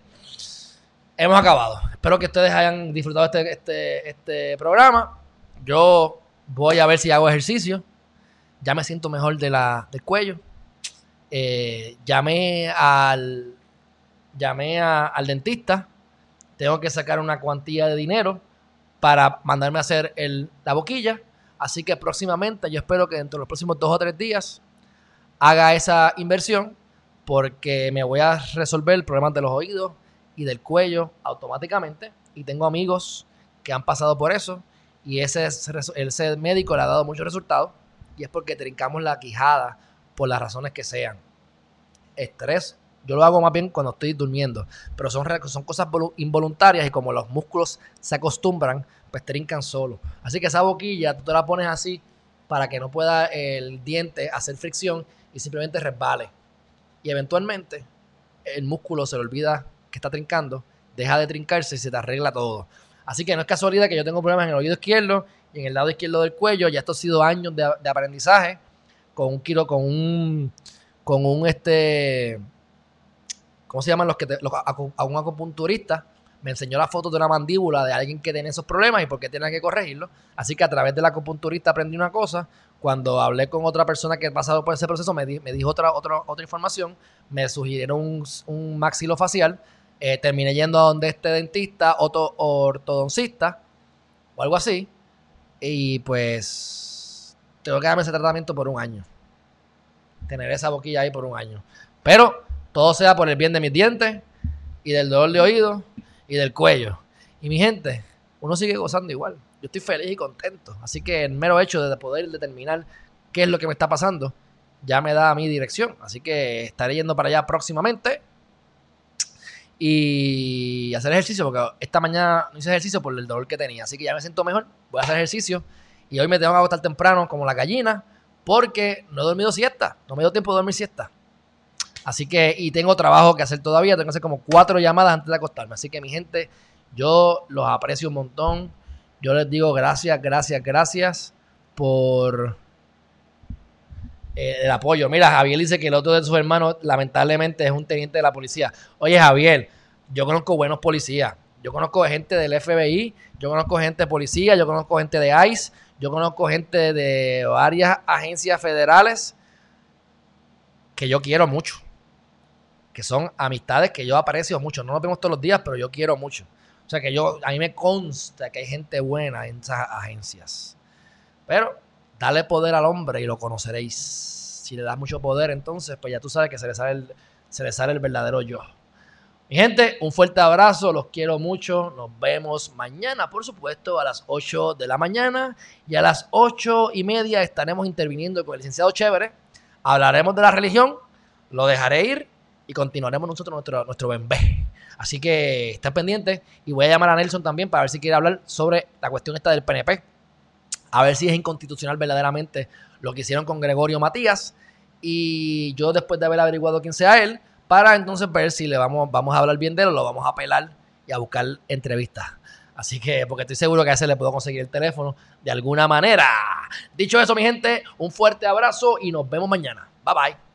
hemos acabado. Espero que ustedes hayan disfrutado este, este, este programa. Yo voy a ver si hago ejercicio. Ya me siento mejor de la, del cuello. Eh, llamé al llamé al dentista. Tengo que sacar una cuantía de dinero para mandarme a hacer el, la boquilla. Así que próximamente, yo espero que dentro de los próximos dos o tres días haga esa inversión porque me voy a resolver el problema de los oídos y del cuello automáticamente. Y tengo amigos que han pasado por eso y ese, ese médico le ha dado muchos resultados y es porque trincamos la quijada por las razones que sean. Estrés, yo lo hago más bien cuando estoy durmiendo, pero son, son cosas involuntarias y como los músculos se acostumbran, pues trincan solo. Así que esa boquilla tú te la pones así para que no pueda el diente hacer fricción y simplemente resbale. Y eventualmente el músculo se le olvida que está trincando, deja de trincarse y se te arregla todo. Así que no es casualidad que yo tengo problemas en el oído izquierdo y en el lado izquierdo del cuello. Ya esto ha sido años de, aprendizaje con un kilo, con un, con un este, ¿cómo se llaman los que a un acupunturista? Me enseñó la foto de una mandíbula de alguien que tiene esos problemas y por qué tiene que corregirlo. Así que a través del acupunturista aprendí una cosa. Cuando hablé con otra persona que ha pasado por ese proceso, me, me dijo otra, otra, otra información. Me sugirieron un, un maxilofacial eh, terminé yendo a donde este dentista, otro ortodoncista o algo así. Y pues tengo que darme ese tratamiento por un año. Tener esa boquilla ahí por un año. Pero todo sea por el bien de mis dientes y del dolor de oído y del cuello. Y mi gente, uno sigue gozando igual. Yo estoy feliz y contento. Así que el mero hecho de poder determinar qué es lo que me está pasando ya me da mi dirección. Así que estaré yendo para allá próximamente y hacer ejercicio, porque esta mañana no hice ejercicio por el dolor que tenía, así que ya me siento mejor, voy a hacer ejercicio y hoy me tengo que acostar temprano como la gallina, porque no he dormido siesta, no me dio tiempo de dormir siesta. Así que, y tengo trabajo que hacer todavía, tengo que hacer como cuatro llamadas antes de acostarme. Así que mi gente, yo los aprecio un montón. Yo les digo gracias, gracias, gracias por eh, el apoyo. Mira, Javier dice que el otro de sus hermanos lamentablemente es un teniente de la policía. Oye, Javier, yo conozco buenos policías. Yo conozco gente del FBI, yo conozco gente de policía, yo conozco gente de ICE, yo conozco gente de varias agencias federales que yo quiero mucho. Que son amistades que yo aprecio mucho. No nos vemos todos los días, pero yo quiero mucho. O sea que yo, a mí me consta que hay gente buena en esas agencias. Pero Dale poder al hombre y lo conoceréis. Si le das mucho poder, entonces, pues ya tú sabes que se le sale el, se le sale el verdadero yo. Mi gente, un fuerte abrazo, los quiero mucho. Nos vemos mañana, por supuesto, a las 8 de la mañana. Y a las 8 y media estaremos interviniendo con el licenciado Chévere. Hablaremos de la religión, lo dejaré ir y continuaremos nosotros nuestro, nuestro bembé. Así que estén pendientes y voy a llamar a Nelson también para ver si quiere hablar sobre la cuestión esta del PNP a ver si es inconstitucional verdaderamente lo que hicieron con Gregorio Matías. Y yo después de haber averiguado quién sea él, para entonces ver si le vamos, vamos a hablar bien de él o lo vamos a apelar y a buscar entrevistas. Así que, porque estoy seguro que a ese le puedo conseguir el teléfono de alguna manera. Dicho eso, mi gente, un fuerte abrazo y nos vemos mañana. Bye bye.